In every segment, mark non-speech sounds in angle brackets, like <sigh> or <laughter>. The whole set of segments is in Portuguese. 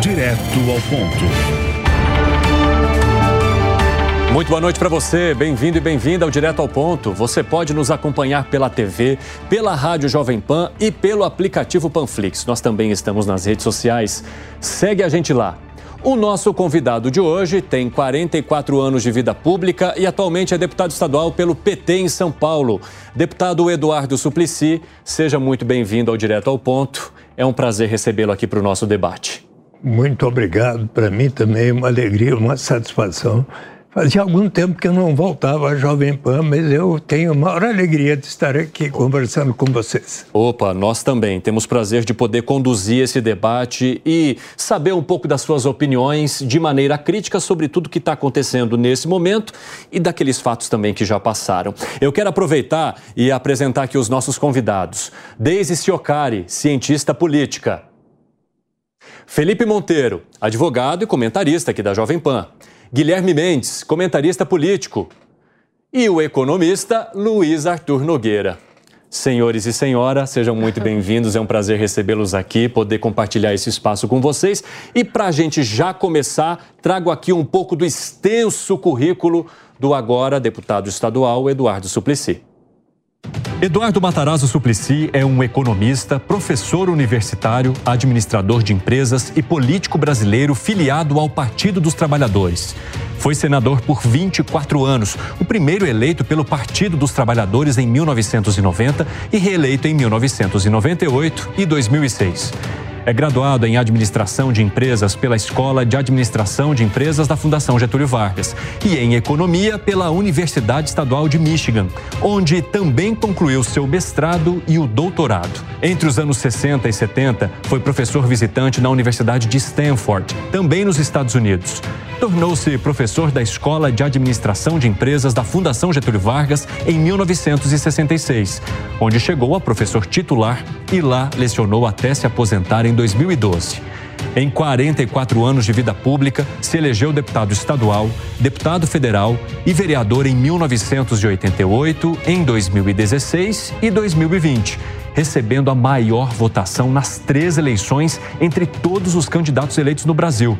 Direto ao ponto. Muito boa noite para você, bem-vindo e bem-vinda ao Direto ao Ponto. Você pode nos acompanhar pela TV, pela Rádio Jovem Pan e pelo aplicativo Panflix. Nós também estamos nas redes sociais. Segue a gente lá. O nosso convidado de hoje tem 44 anos de vida pública e atualmente é deputado estadual pelo PT em São Paulo. Deputado Eduardo Suplicy, seja muito bem-vindo ao Direto ao Ponto. É um prazer recebê-lo aqui para o nosso debate. Muito obrigado. Para mim também é uma alegria, uma satisfação. Fazia algum tempo que eu não voltava à Jovem Pan, mas eu tenho a maior alegria de estar aqui conversando com vocês. Opa, nós também temos prazer de poder conduzir esse debate e saber um pouco das suas opiniões de maneira crítica sobre tudo que está acontecendo nesse momento e daqueles fatos também que já passaram. Eu quero aproveitar e apresentar aqui os nossos convidados. Deise Ciocari, cientista política. Felipe Monteiro, advogado e comentarista aqui da Jovem Pan. Guilherme Mendes, comentarista político. E o economista Luiz Arthur Nogueira. Senhores e senhora, sejam muito <laughs> bem-vindos. É um prazer recebê-los aqui, poder compartilhar esse espaço com vocês. E para a gente já começar, trago aqui um pouco do extenso currículo do agora deputado estadual Eduardo Suplicy. Eduardo Matarazzo Suplicy é um economista, professor universitário, administrador de empresas e político brasileiro filiado ao Partido dos Trabalhadores. Foi senador por 24 anos, o primeiro eleito pelo Partido dos Trabalhadores em 1990 e reeleito em 1998 e 2006. É graduado em Administração de Empresas pela Escola de Administração de Empresas da Fundação Getúlio Vargas e em Economia pela Universidade Estadual de Michigan, onde também concluiu seu mestrado e o doutorado. Entre os anos 60 e 70, foi professor visitante na Universidade de Stanford, também nos Estados Unidos. Tornou-se professor da Escola de Administração de Empresas da Fundação Getúlio Vargas em 1966, onde chegou a professor titular e lá lecionou até se aposentar em 2012. Em 44 anos de vida pública, se elegeu deputado estadual, deputado federal e vereador em 1988, em 2016 e 2020, recebendo a maior votação nas três eleições entre todos os candidatos eleitos no Brasil.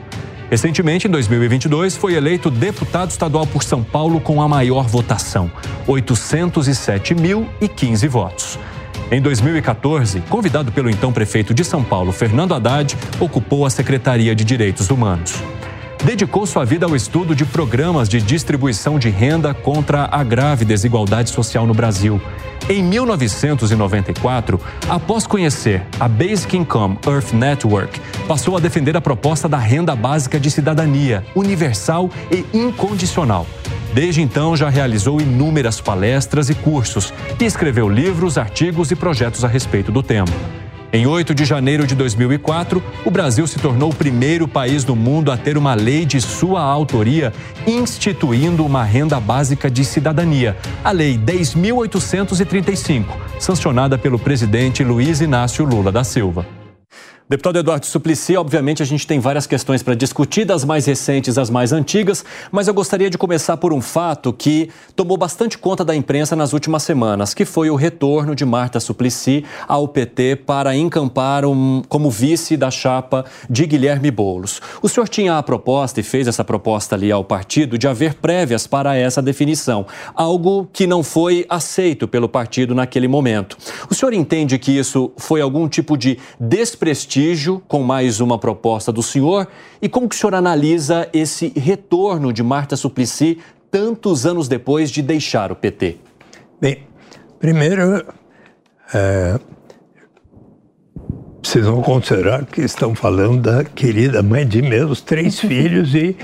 Recentemente, em 2022, foi eleito deputado estadual por São Paulo com a maior votação, 807.015 votos. Em 2014, convidado pelo então prefeito de São Paulo, Fernando Haddad, ocupou a Secretaria de Direitos Humanos. Dedicou sua vida ao estudo de programas de distribuição de renda contra a grave desigualdade social no Brasil. Em 1994, após conhecer a Basic Income Earth Network, passou a defender a proposta da renda básica de cidadania, universal e incondicional. Desde então, já realizou inúmeras palestras e cursos e escreveu livros, artigos e projetos a respeito do tema. Em 8 de janeiro de 2004, o Brasil se tornou o primeiro país do mundo a ter uma lei de sua autoria instituindo uma renda básica de cidadania, a Lei 10.835, sancionada pelo presidente Luiz Inácio Lula da Silva. Deputado Eduardo Suplicy, obviamente a gente tem várias questões para discutir, das mais recentes às mais antigas, mas eu gostaria de começar por um fato que tomou bastante conta da imprensa nas últimas semanas, que foi o retorno de Marta Suplicy ao PT para encampar um, como vice da chapa de Guilherme Boulos. O senhor tinha a proposta e fez essa proposta ali ao partido de haver prévias para essa definição, algo que não foi aceito pelo partido naquele momento. O senhor entende que isso foi algum tipo de desprestígio prestígio com mais uma proposta do senhor? E como que o senhor analisa esse retorno de Marta Suplicy tantos anos depois de deixar o PT? Bem, primeiro, é, precisam considerar que estão falando da querida mãe de meus três <laughs> filhos e,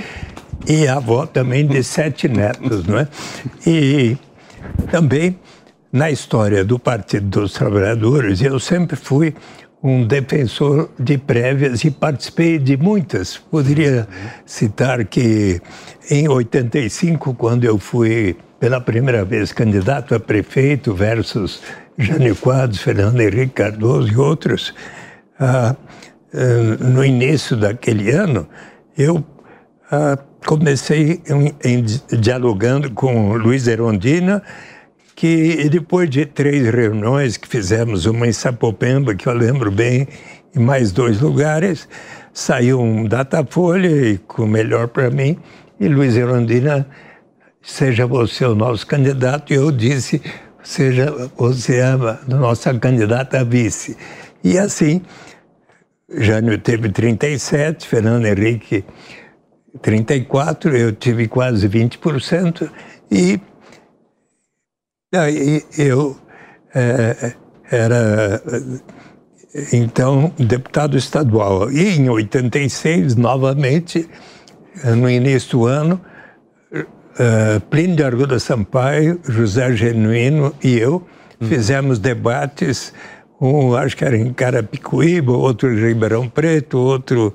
e avó também de sete netos, não é? E também na história do Partido dos Trabalhadores, eu sempre fui um defensor de prévias e participei de muitas. Poderia citar que em 85, quando eu fui pela primeira vez candidato a prefeito versus Jânio Quadros, Fernando Henrique Cardoso e outros, ah, ah, no início daquele ano, eu ah, comecei em, em, dialogando com Luiz Erondina, que depois de três reuniões que fizemos, uma em Sapopemba, que eu lembro bem, e mais dois lugares, saiu um Datafolha, e com melhor para mim, e Luiz Erondina, seja você o nosso candidato, e eu disse, seja você a nossa candidata a vice. E assim, Jânio teve 37, Fernando Henrique 34, eu tive quase 20%, e eu é, era, então, deputado estadual. E em 86, novamente, no início do ano, uh, Plínio de Arruda Sampaio, José Genuíno e eu hum. fizemos debates, um acho que era em Carapicuíba, outro em Ribeirão Preto, outro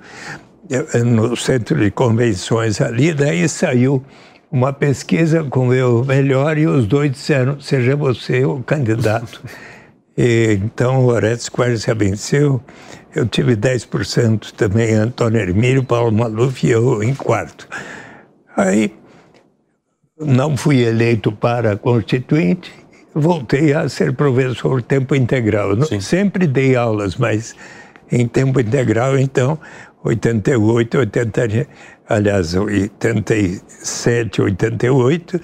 eh, no centro de convenções ali, daí saiu uma pesquisa com eu melhor e os dois disseram, seja você o candidato. E, então o Orestes quase se venceu. Eu tive 10% também, Antônio Hermílio, Paulo Maluf e eu em quarto. Aí não fui eleito para constituinte, voltei a ser professor tempo integral. Sim. Sempre dei aulas, mas em tempo integral, então, 88, 80, aliás, 87, 88,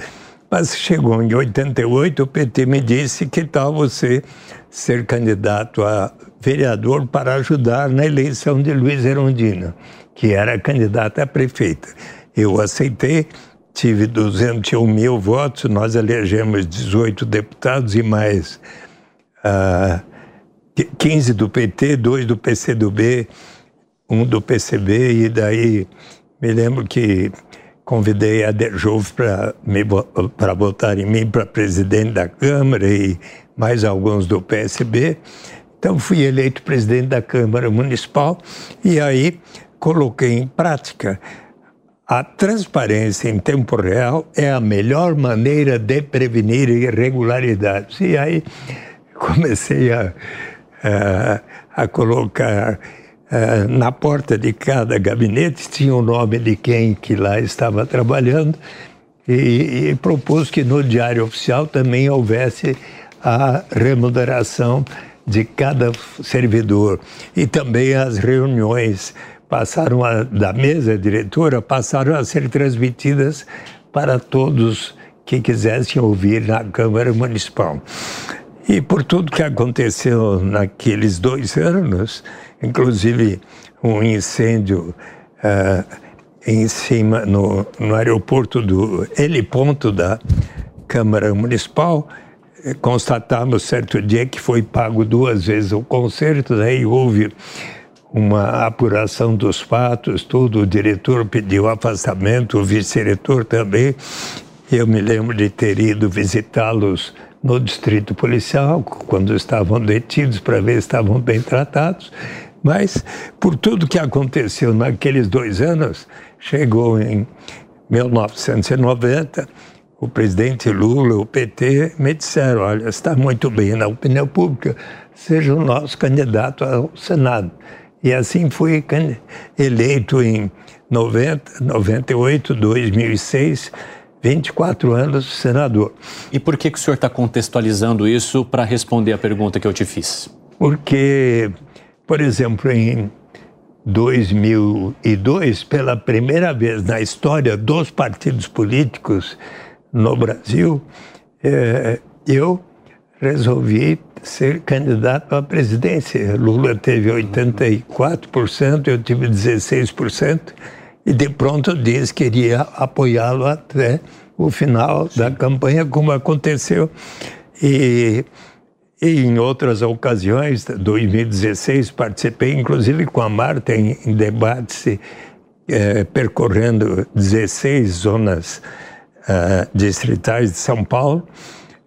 mas chegou em 88, o PT me disse que tal você ser candidato a vereador para ajudar na eleição de Luiz Erondina, que era candidata a prefeita. Eu aceitei, tive 201 mil votos, nós elegemos 18 deputados e mais uh, ah, 15 do PT, 2 do PCdoB, um do PCB, e daí me lembro que convidei a Derjove para votar em mim para presidente da Câmara e mais alguns do PSB. Então fui eleito presidente da Câmara Municipal e aí coloquei em prática a transparência em tempo real é a melhor maneira de prevenir irregularidades. E aí comecei a, a, a colocar na porta de cada gabinete tinha o nome de quem que lá estava trabalhando e, e propôs que no diário oficial também houvesse a remuneração de cada servidor e também as reuniões passaram a, da mesa diretora passaram a ser transmitidas para todos que quisessem ouvir na Câmara Municipal. E por tudo que aconteceu naqueles dois anos, inclusive um incêndio uh, em cima, no, no aeroporto do heliponto da Câmara Municipal. Eh, constatamos certo dia que foi pago duas vezes o conserto, daí houve uma apuração dos fatos, tudo. O diretor pediu afastamento, o vice-diretor também. Eu me lembro de ter ido visitá-los no distrito policial, quando estavam detidos, para ver se estavam bem tratados. Mas, por tudo que aconteceu naqueles dois anos, chegou em 1990, o presidente Lula, o PT, me disseram: olha, está muito bem na opinião pública, seja o nosso candidato ao Senado. E assim fui eleito em 90, 98, 2006, 24 anos senador. E por que, que o senhor está contextualizando isso para responder a pergunta que eu te fiz? Porque, por exemplo, em 2002, pela primeira vez na história dos partidos políticos no Brasil, eh, eu resolvi ser candidato à presidência. Lula teve 84%, eu tive 16%, e de pronto disse que queria apoiá-lo até o final Sim. da campanha, como aconteceu. E, e, em outras ocasiões, 2016, participei inclusive com a Marta em, em debates é, percorrendo 16 zonas uh, distritais de São Paulo.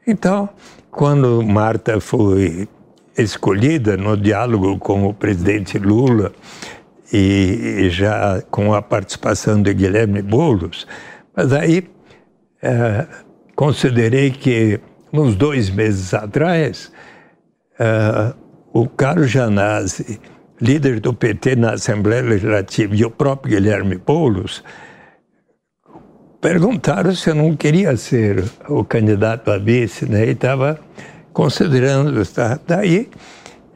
Então, quando Marta foi escolhida no diálogo com o presidente Lula e já com a participação de Guilherme Boulos, mas aí é, considerei que uns dois meses atrás é, o Carlos Janazzi, líder do PT na Assembleia Legislativa, e o próprio Guilherme Boulos perguntaram se eu não queria ser o candidato a vice, né? E estava considerando, tá? daí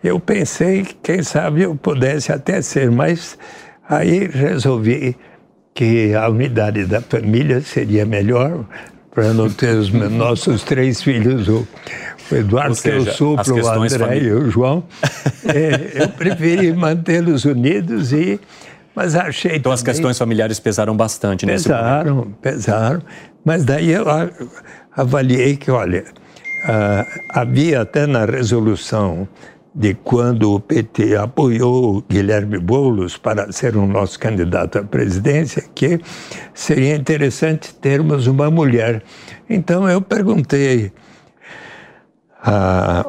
eu pensei que quem sabe eu pudesse até ser, mas aí resolvi que a unidade da família seria melhor para não ter os nossos três filhos, o, Eduardo, seja, que eu supro, o André e o João. <laughs> É, eu preferi mantê-los unidos e mas achei Então também, as questões familiares pesaram bastante nesse Pesaram, momento. pesaram. Mas daí eu avaliei que, olha, uh, havia até na resolução de quando o PT apoiou Guilherme Boulos para ser o nosso candidato à presidência, que seria interessante termos uma mulher. Então eu perguntei a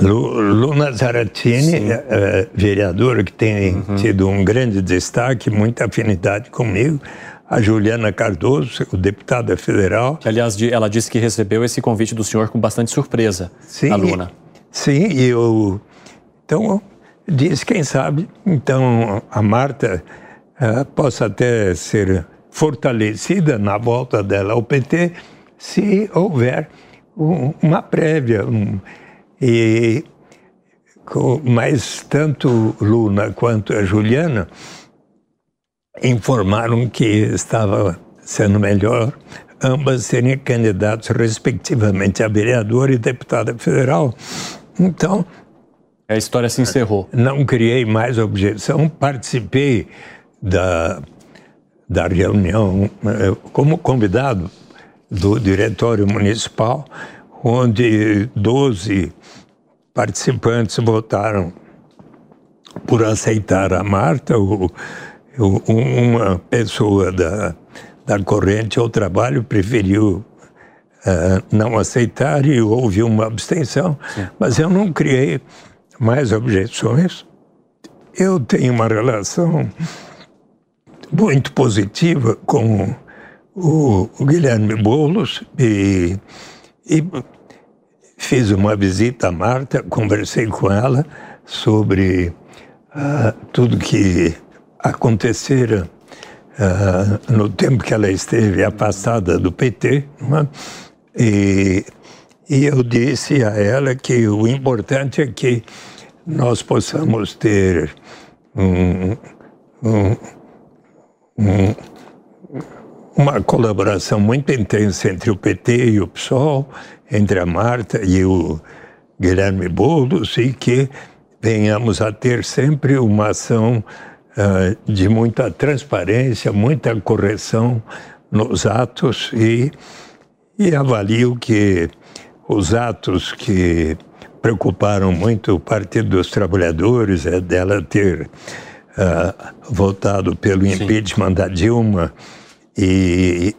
Luna Zaratini, é, vereadora que tem uhum. tido um grande destaque, muita afinidade comigo. A Juliana Cardoso, deputada federal. Que, aliás, ela disse que recebeu esse convite do senhor com bastante surpresa, sim, a Luna. Sim, e eu. Então, disse, quem sabe, então a Marta uh, possa até ser fortalecida na volta dela ao PT, se houver uma prévia. Um, e, mas tanto Luna quanto a Juliana informaram que estava sendo melhor ambas serem candidatos respectivamente a vereador e deputada federal. Então, a história se encerrou. Não criei mais objeção, participei da, da reunião eh, como convidado do Diretório Municipal, onde 12 participantes votaram por aceitar a Marta, o, o, uma pessoa da, da corrente ao trabalho preferiu uh, não aceitar e houve uma abstenção, Sim. mas eu não criei mais objeções. Eu tenho uma relação muito positiva com o, o Guilherme Boulos e, e fiz uma visita à Marta, conversei com ela sobre uh, tudo que acontecera uh, no tempo que ela esteve afastada do PT. É? E, e eu disse a ela que o importante é que nós possamos ter um, um, um uma colaboração muito intensa entre o PT e o PSOL, entre a Marta e o Guilherme Boulos, e que venhamos a ter sempre uma ação uh, de muita transparência, muita correção nos atos e, e avalio que os atos que preocuparam muito o Partido dos Trabalhadores é dela ter uh, votado pelo Sim. impeachment da Dilma e,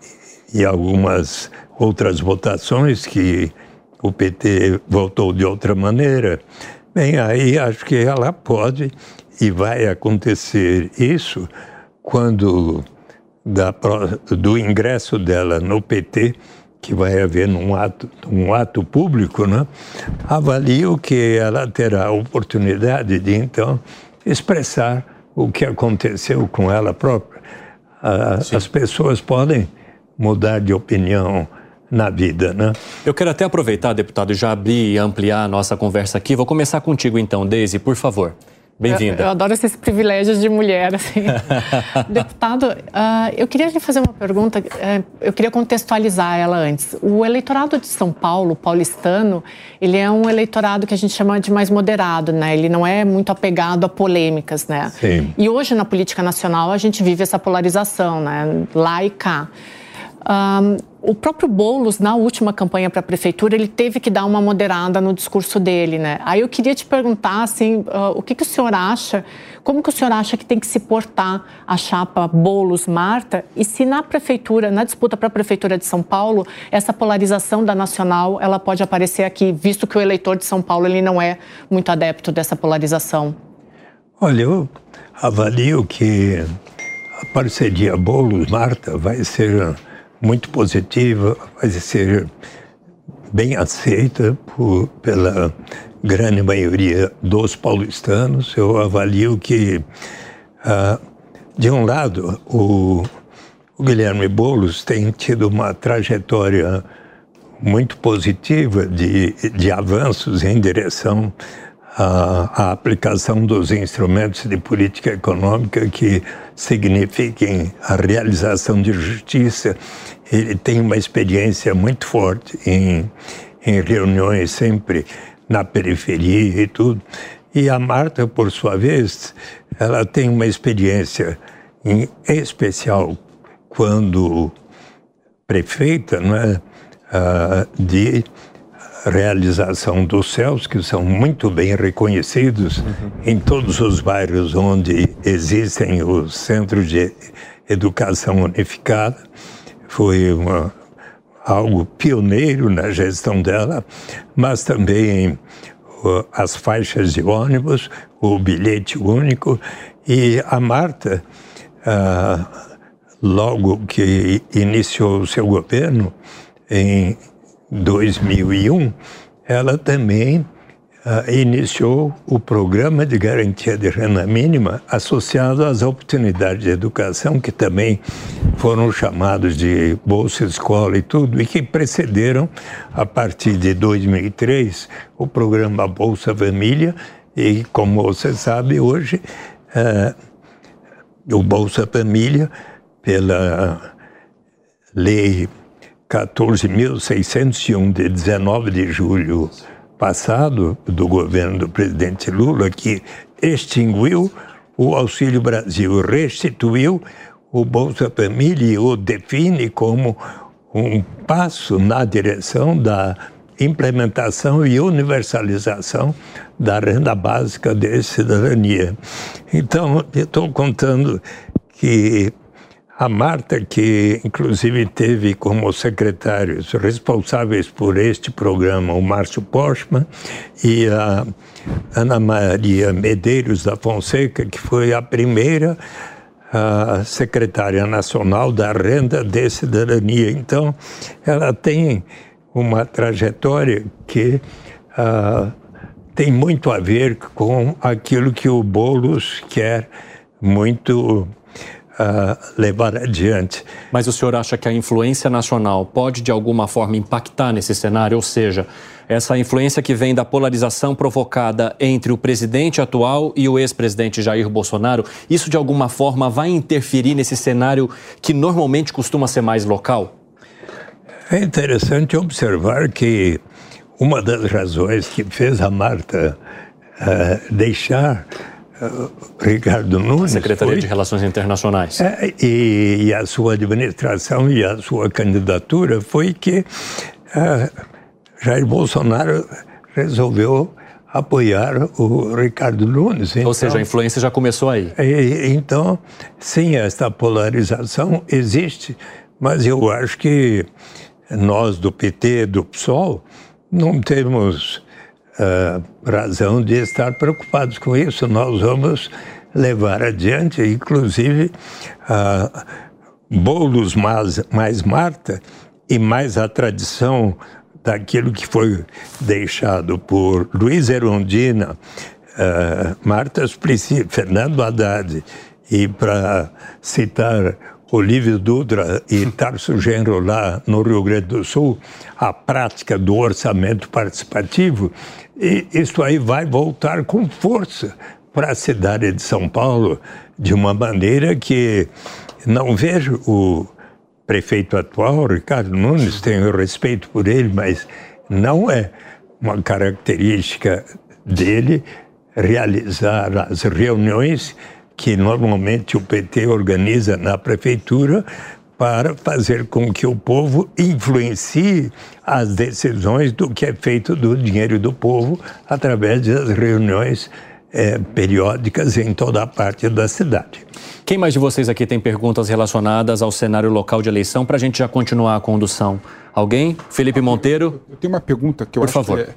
e algumas outras votações que o PT votou de outra maneira. Bem, aí acho que ela pode e vai acontecer isso quando da, do ingresso dela no PT que vai haver num ato, um ato público, né, avalio que ela terá a oportunidade de, então, expressar o que aconteceu com ela própria. Ah, as pessoas podem mudar de opinião na vida, né? Eu quero até aproveitar, deputado, já abrir e ampliar a nossa conversa aqui. Vou começar contigo então, Deise, por favor. Bem-vinda. Eu, eu, adoro esses privilégios de mulher, assim. <laughs> Deputado, uh, eu queria lhe fazer uma pergunta, uh, eu queria contextualizar ela antes. O eleitorado de São Paulo, paulistano, ele é um eleitorado que a gente chama de mais moderado, né? Ele não é muito apegado a polêmicas, né? Sim. E hoje, na política nacional, a gente vive essa polarização, né? Lá e cá. Um, o próprio Boulos, na última campanha para a prefeitura, ele teve que dar uma moderada no discurso dele, né? Aí eu queria te perguntar, assim, uh, o que, que o senhor acha, como que o senhor acha que tem que se portar a chapa Boulos-Marta e se na prefeitura, na disputa para a prefeitura de São Paulo, essa polarização da nacional, ela pode aparecer aqui, visto que o eleitor de São Paulo, ele não é muito adepto dessa polarização? Olha, eu avalio que a parceria Boulos-Marta vai ser muito positiva, vai ser bem aceita por, pela grande maioria dos paulistanos. Eu avalio que, ah, de um lado, o, o Guilherme Boulos tem tido uma trajetória muito positiva de, de avanços em direção à, à aplicação dos instrumentos de política econômica que signifiquem a realização de justiça ele tem uma experiência muito forte em, em reuniões sempre na periferia e tudo. E a Marta, por sua vez, ela tem uma experiência em especial quando prefeita, não é? Ah, de realização dos céus, que são muito bem reconhecidos uhum. em todos os bairros onde existem os centros de educação unificada foi uma, algo pioneiro na gestão dela, mas também uh, as faixas de ônibus, o bilhete único. E a Marta, uh, logo que iniciou o seu governo, em 2001, ela também uh, iniciou o programa de garantia de renda mínima associado às oportunidades de educação, que também foram chamados de Bolsa Escola e tudo, e que precederam, a partir de 2003, o programa Bolsa Família, e como você sabe, hoje, uh, o Bolsa Família, pela lei 14.601 de 19 de julho passado do governo do presidente Lula, que extinguiu o Auxílio Brasil, restituiu o Bolsa Família e o define como um passo na direção da implementação e universalização da renda básica de cidadania. Então, eu estou contando que a Marta, que inclusive teve como secretários responsáveis por este programa o Márcio Postman e a Ana Maria Medeiros da Fonseca, que foi a primeira a secretária nacional da renda de cidadania. Então, ela tem uma trajetória que tem muito a ver com aquilo que o Boulos quer muito uh, levar adiante. Mas o senhor acha que a influência nacional pode, de alguma forma, impactar nesse cenário? Ou seja, essa influência que vem da polarização provocada entre o presidente atual e o ex-presidente Jair Bolsonaro, isso de alguma forma vai interferir nesse cenário que normalmente costuma ser mais local? É interessante observar que uma das razões que fez a Marta uh, deixar Ricardo Nunes. Secretaria foi, de Relações Internacionais. É, e, e, a sua administração e a sua candidatura foi que é, Jair Bolsonaro resolveu apoiar o Ricardo Nunes. Então, Ou seja, a influência já começou aí. E, então, sim, esta polarização existe, mas eu acho que nós do PT, do PSOL, não temos uh, razão de estar preocupados com isso. Nós vamos levar adiante, inclusive, uh, Boulos mais, mais Marta e mais a tradição daquilo que foi deixado por Luiz Erundina, uh, Marta Suplicy, Fernando Haddad, e para citar Olívio Dutra e Tarso Genro lá no Rio Grande do Sul, a prática do orçamento participativo, e isso aí vai voltar com força para a cidade de São Paulo, de uma maneira que não vejo o prefeito atual, Ricardo Nunes, tenho respeito por ele, mas não é uma característica dele realizar as reuniões que normalmente o PT organiza na prefeitura para fazer com que o povo influencie as decisões do que é feito do dinheiro do povo através das reuniões é, periódicas em toda a parte da cidade. Quem mais de vocês aqui tem perguntas relacionadas ao cenário local de eleição para a gente já continuar a condução? Alguém? Felipe Monteiro? Eu tenho uma pergunta que eu Por acho favor. que é,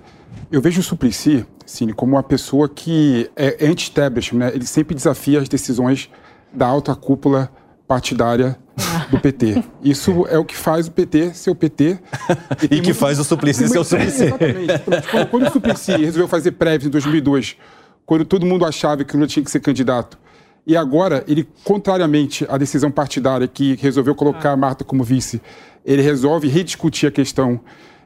eu vejo o Suplicy, Cine, como uma pessoa que é anti-establishment, né? Ele sempre desafia as decisões da alta cúpula partidária <laughs> do PT. Isso é o que faz o PT ser o PT. <laughs> E tem que faz o Suplicy ser o Suplicy. Exatamente. Quando, quando o Suplicy resolveu fazer prévias em 2002, quando todo mundo achava que o Lula tinha que ser candidato, e agora ele, contrariamente à decisão partidária que resolveu colocar a Marta como vice, ele resolve rediscutir a questão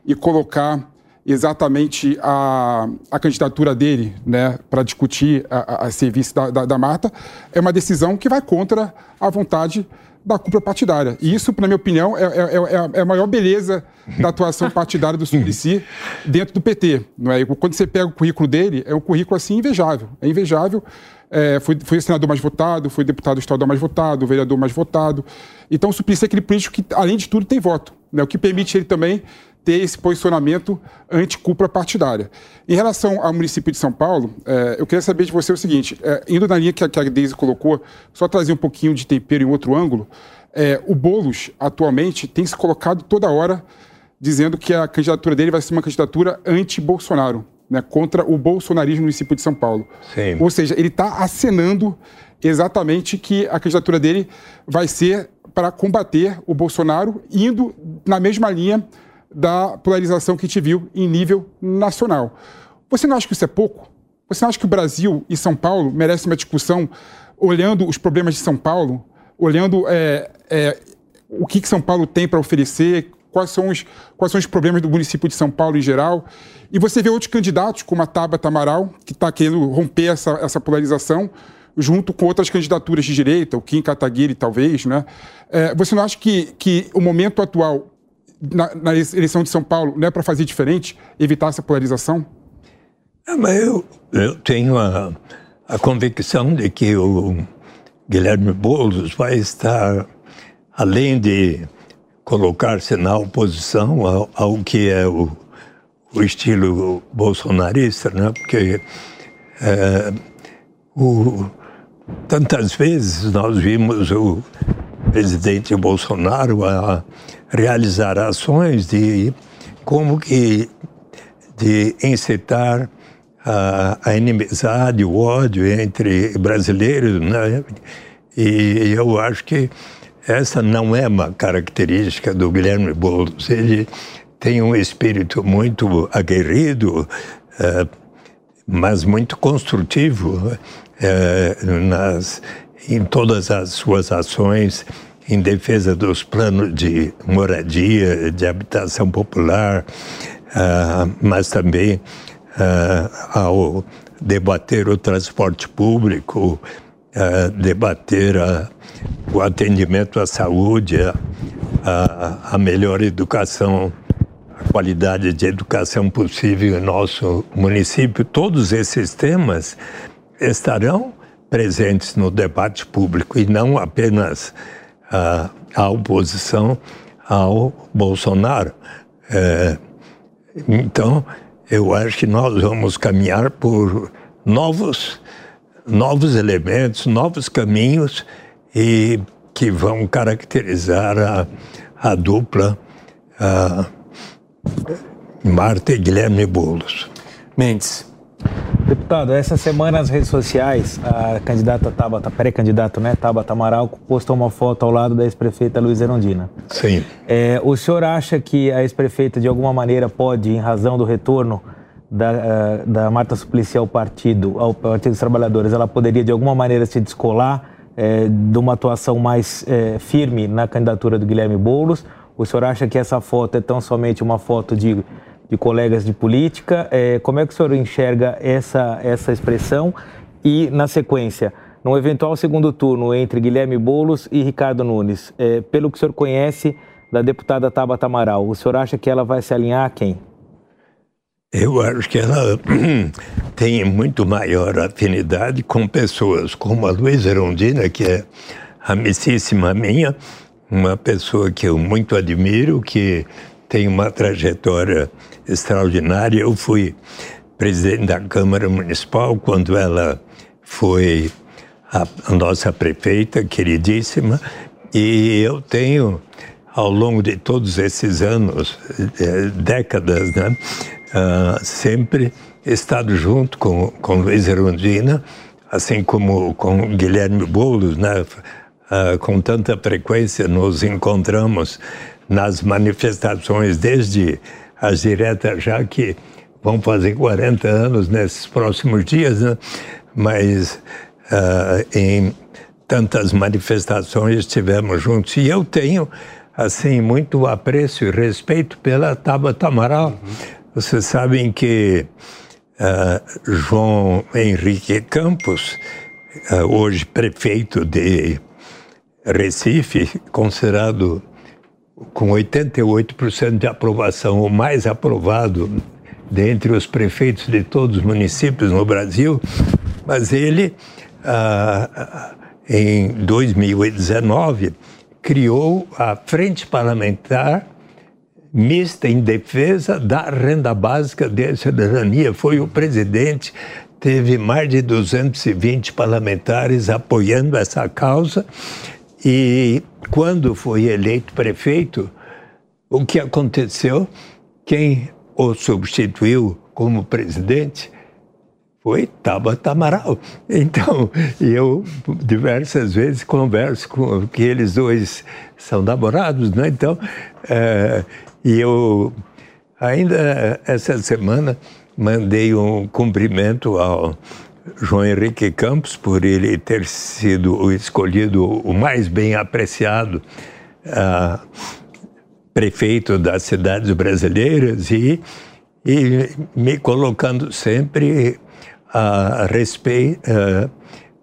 e colocar exatamente a, a candidatura dele né, para discutir a, a, a ser vice da, da, da Marta, é uma decisão que vai contra a vontade da cúpula partidária. E isso, na minha opinião, é, é, é, é a maior beleza da atuação <laughs> partidária do Suplicy dentro do PT. Não é? Quando você pega o currículo dele, é um currículo assim invejável. É invejável. É, foi, foi o senador mais votado, foi deputado estadual mais votado, vereador mais votado. Então, o Suplicy é aquele político que, além de tudo, tem voto. Né? O que permite ele também ter esse posicionamento anti-cúpula partidária. Em relação ao município de São Paulo, é, eu queria saber de você o seguinte: é, indo na linha que a, que a Deise colocou, só trazer um pouquinho de tempero em outro ângulo, é, o Boulos, atualmente, tem se colocado toda hora dizendo que a candidatura dele vai ser uma candidatura anti-Bolsonaro, né, contra o bolsonarismo no município de São Paulo. Sim. Ou seja, ele está acenando exatamente que a candidatura dele vai ser para combater o Bolsonaro, indo na mesma linha da polarização que a gente viu em nível nacional. Você não acha que isso é pouco? Você não acha que o Brasil e São Paulo merecem uma discussão olhando os problemas de São Paulo, olhando é, é, o que, que São Paulo tem para oferecer, quais são, os, quais são os problemas do município de São Paulo em geral? E você vê outros candidatos, como a Tabata Amaral, que está querendo romper essa, essa polarização, junto com outras candidaturas de direita, o Kim Kataguiri, talvez, né? É, você não acha que, que o momento atual na, na eleição de São Paulo não é para fazer diferente, evitar essa polarização? É, mas eu, eu tenho a, a convicção de que o Guilherme Boulos vai estar, além de colocar-se na oposição ao, ao que é o, o estilo bolsonarista, né? porque é, o, tantas vezes nós vimos o presidente Bolsonaro a realizar ações de como que de incitar a, a inimizade, o ódio entre brasileiros, né? E eu acho que essa não é uma característica do Guilherme Boulos. Ele tem um espírito muito aguerrido, é, mas muito construtivo é, nas, em todas as suas ações em defesa dos planos de moradia, de habitação popular, uh, mas também uh, ao debater o transporte público, uh, debater o atendimento à saúde, a, melhor educação, a qualidade de educação possível em nosso município, todos esses temas estarão presentes no debate público e não apenas a, a oposição ao Bolsonaro. É, então, eu acho que nós vamos caminhar por novos, novos elementos, novos caminhos e que vão caracterizar a, a dupla a Marta e Guilherme Boulos. Mendes, Deputado, essa semana nas redes sociais, a candidata Tabata, pré-candidato, né, Tabata Amaral, postou uma foto ao lado da ex-prefeita Luiz Erondina. Sim. É, o senhor acha que a ex-prefeita, de alguma maneira, pode, em razão do retorno da, uh, da Marta Suplicy ao partido, ao Partido dos Trabalhadores, ela poderia, de alguma maneira, se descolar é, de uma atuação mais é, firme na candidatura do Guilherme Boulos? O senhor acha que essa foto é tão somente uma foto de de colegas de política. É, como é que o senhor enxerga essa, essa expressão? E, na sequência, no eventual segundo turno entre Guilherme Boulos e Ricardo Nunes, é, pelo que o senhor conhece da deputada Tabata Amaral, o senhor acha que ela vai se alinhar a quem? Eu acho que ela <clears throat> tem muito maior afinidade com pessoas como a Luísa Erondina, que é amicíssima minha, uma pessoa que eu muito admiro, que tem uma trajetória extraordinária. Eu fui presidente da Câmara Municipal quando ela foi a, nossa prefeita, queridíssima, e eu tenho, ao longo de todos esses anos, é, décadas, né, uh, sempre estado junto com, com Luiz Erundina, assim como com Guilherme Boulos, né, uh, com tanta frequência nos encontramos nas manifestações, desde as diretas, já que vão fazer 40 anos nesses próximos dias, né? mas uh, em tantas manifestações estivemos juntos. E eu tenho, assim, muito apreço e respeito pela Tabata Amaral. Uhum. Vocês sabem que uh, João Henrique Campos, uh, hoje prefeito de Recife, considerado com 88% de aprovação, o mais aprovado dentre os prefeitos de todos os municípios no Brasil, mas ele, ah, em 2019, criou a Frente Parlamentar Mista em Defesa da Renda Básica de Cidadania. Foi o presidente, teve mais de 220 parlamentares apoiando essa causa e quando foi eleito prefeito, o que aconteceu? Quem o substituiu como presidente foi Tabata Amaral. Então, eu diversas vezes converso com que eles dois são namorados, né? Então, é, e eu ainda essa semana mandei um cumprimento ao João Henrique Campos, por ele ter sido o escolhido o mais bem apreciado uh, prefeito das cidades brasileiras e, e me colocando sempre a respeito, uh,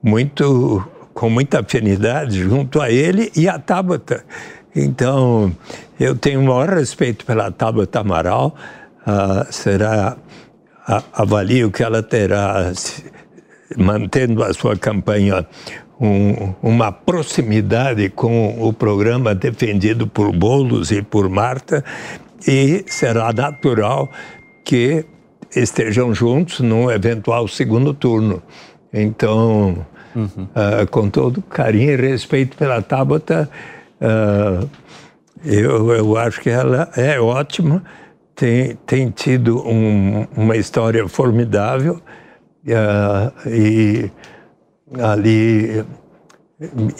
muito, com muita afinidade junto a ele e a Tabata. Então, eu tenho o maior respeito pela Tabata Amaral, uh, será, avalio que ela terá mantendo a sua campanha um, uma proximidade com o programa defendido por Bolos e por Marta, e será natural que estejam juntos num eventual segundo turno. Então, uhum. uh, com todo carinho e respeito pela Tabata, uh, eu, eu acho que ela é ótima, tem, tem tido um, uma história formidável Uh, e ali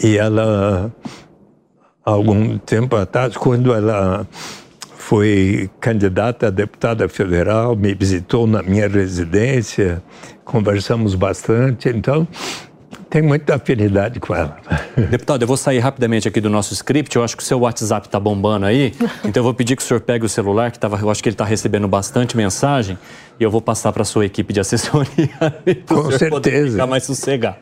e ela algum tempo atrás quando ela foi candidata a deputada federal me visitou na minha residência conversamos bastante então tem muita afinidade com ela. <laughs> Deputado, eu vou sair rapidamente aqui do nosso script. Eu acho que o seu WhatsApp está bombando aí. Então eu vou pedir que o senhor pegue o celular, que tava, eu acho que ele está recebendo bastante mensagem, e eu vou passar para a sua equipe de assessoria. <laughs> Com certeza. Ficar mais sossegado.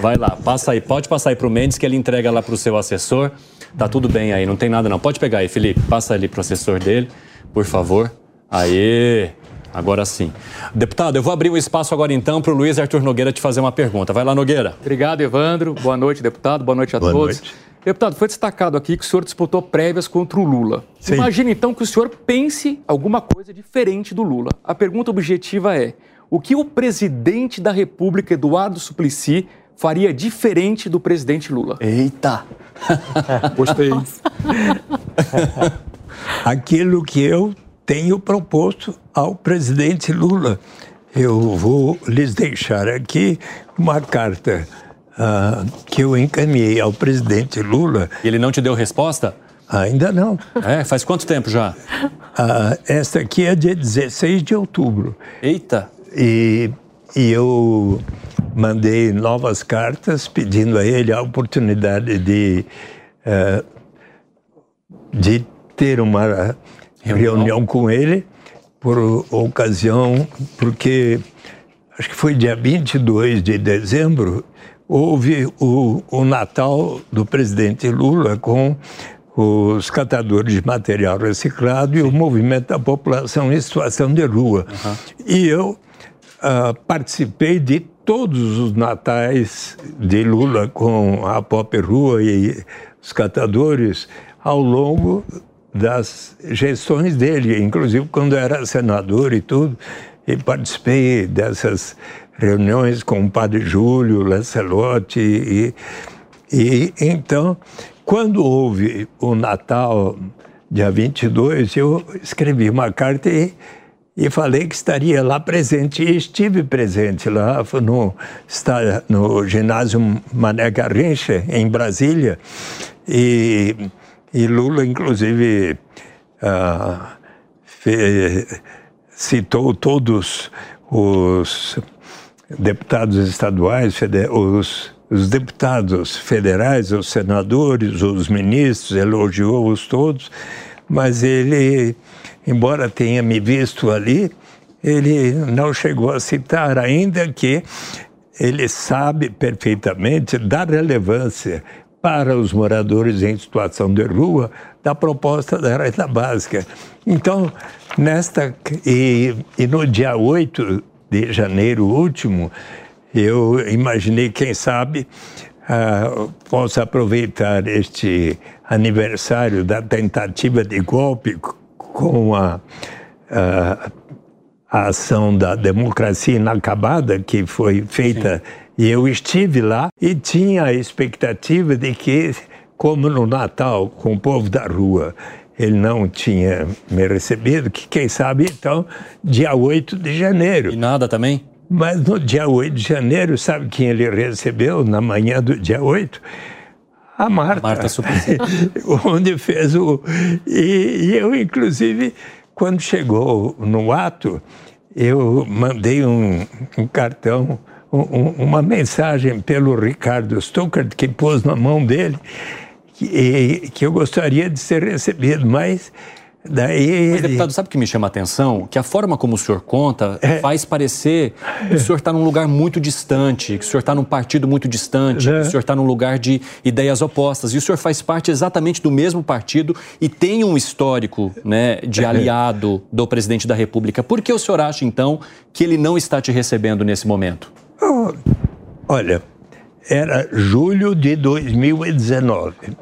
Vai lá, passa aí. Pode passar aí para o Mendes, que ele entrega lá para o seu assessor. Tá tudo bem aí, não tem nada não. Pode pegar aí, Felipe. Passa ali para o assessor dele, por favor. Aê! Agora sim. Deputado, eu vou abrir o espaço agora então para o Luiz Arthur Nogueira te fazer uma pergunta. Vai lá, Nogueira. Obrigado, Evandro. Boa noite, deputado. Boa noite a Boa todos. Noite. Deputado, foi destacado aqui que o senhor disputou prévias contra o Lula. Sim. Imagina então que o senhor pense alguma coisa diferente do Lula. A pergunta objetiva é: o que o presidente da República, Eduardo Suplicy, faria diferente do presidente Lula? Eita! Gostei. <laughs> Aquilo que eu tenho proposto ao presidente Lula. eu vou lhes deixar aqui uma carta uh, que eu encaminhei ao presidente Lula. Ele não te deu resposta? Ainda não. É? Faz quanto tempo já? Uh, esta aqui é dia 16 de outubro. Eita! E, e eu mandei novas cartas pedindo a ele a oportunidade de, uh, de ter uma reunião. reunião com ele por ocasião, porque acho que foi dia 22 de dezembro, houve o, o Natal do presidente Lula com os catadores de material reciclado e o movimento da população em situação de rua. Uhum. E eu uh, participei de todos os natais de Lula com a Pop Rua e os catadores ao longo das gestões dele, inclusive quando era senador e tudo, e participei dessas reuniões com o padre Júlio Lancelotti e, e então, quando houve o Natal, dia 22, eu escrevi uma carta e, e falei que estaria lá presente. E estive presente lá no, no ginásio Mané Garrincha, em Brasília. E e Lula, inclusive, ah, citou todos os deputados estaduais, os, os deputados federais, os senadores, os ministros, elogiou-os todos, mas ele, embora tenha me visto ali, ele não chegou a citar, ainda que ele sabe perfeitamente da relevância para os moradores em situação de rua da proposta da renda básica. Então, nesta e, e no dia 8 de janeiro último, eu imaginei, quem sabe, uh, possa aproveitar este aniversário da tentativa de golpe com a, uh, a ação da democracia inacabada que foi feita Sim e eu estive lá e tinha a expectativa de que, como no Natal, com o povo da rua, ele não tinha me recebido, que quem sabe então, dia 8 de janeiro. E nada também? Mas no dia 8 de janeiro, sabe quem ele recebeu na manhã do dia 8? A Marta. A Marta <laughs> onde fez o. E, e, eu, inclusive, quando chegou no ato, eu mandei um, um cartão uma mensagem pelo Ricardo Stuckert, que pôs na mão dele, que, que eu gostaria de ser recebido, mas Daí Mas, deputado, sabe o que me chama a atenção? Que a forma como o senhor conta é. faz parecer que o senhor está num lugar muito distante, que o senhor está num partido muito distante, é. que o senhor está num lugar de ideias opostas. E o senhor faz parte exatamente do mesmo partido e tem um histórico né, de é. aliado do presidente da República. Por que o senhor acha, então, que ele não está te recebendo nesse momento? Olha, era julho de 2019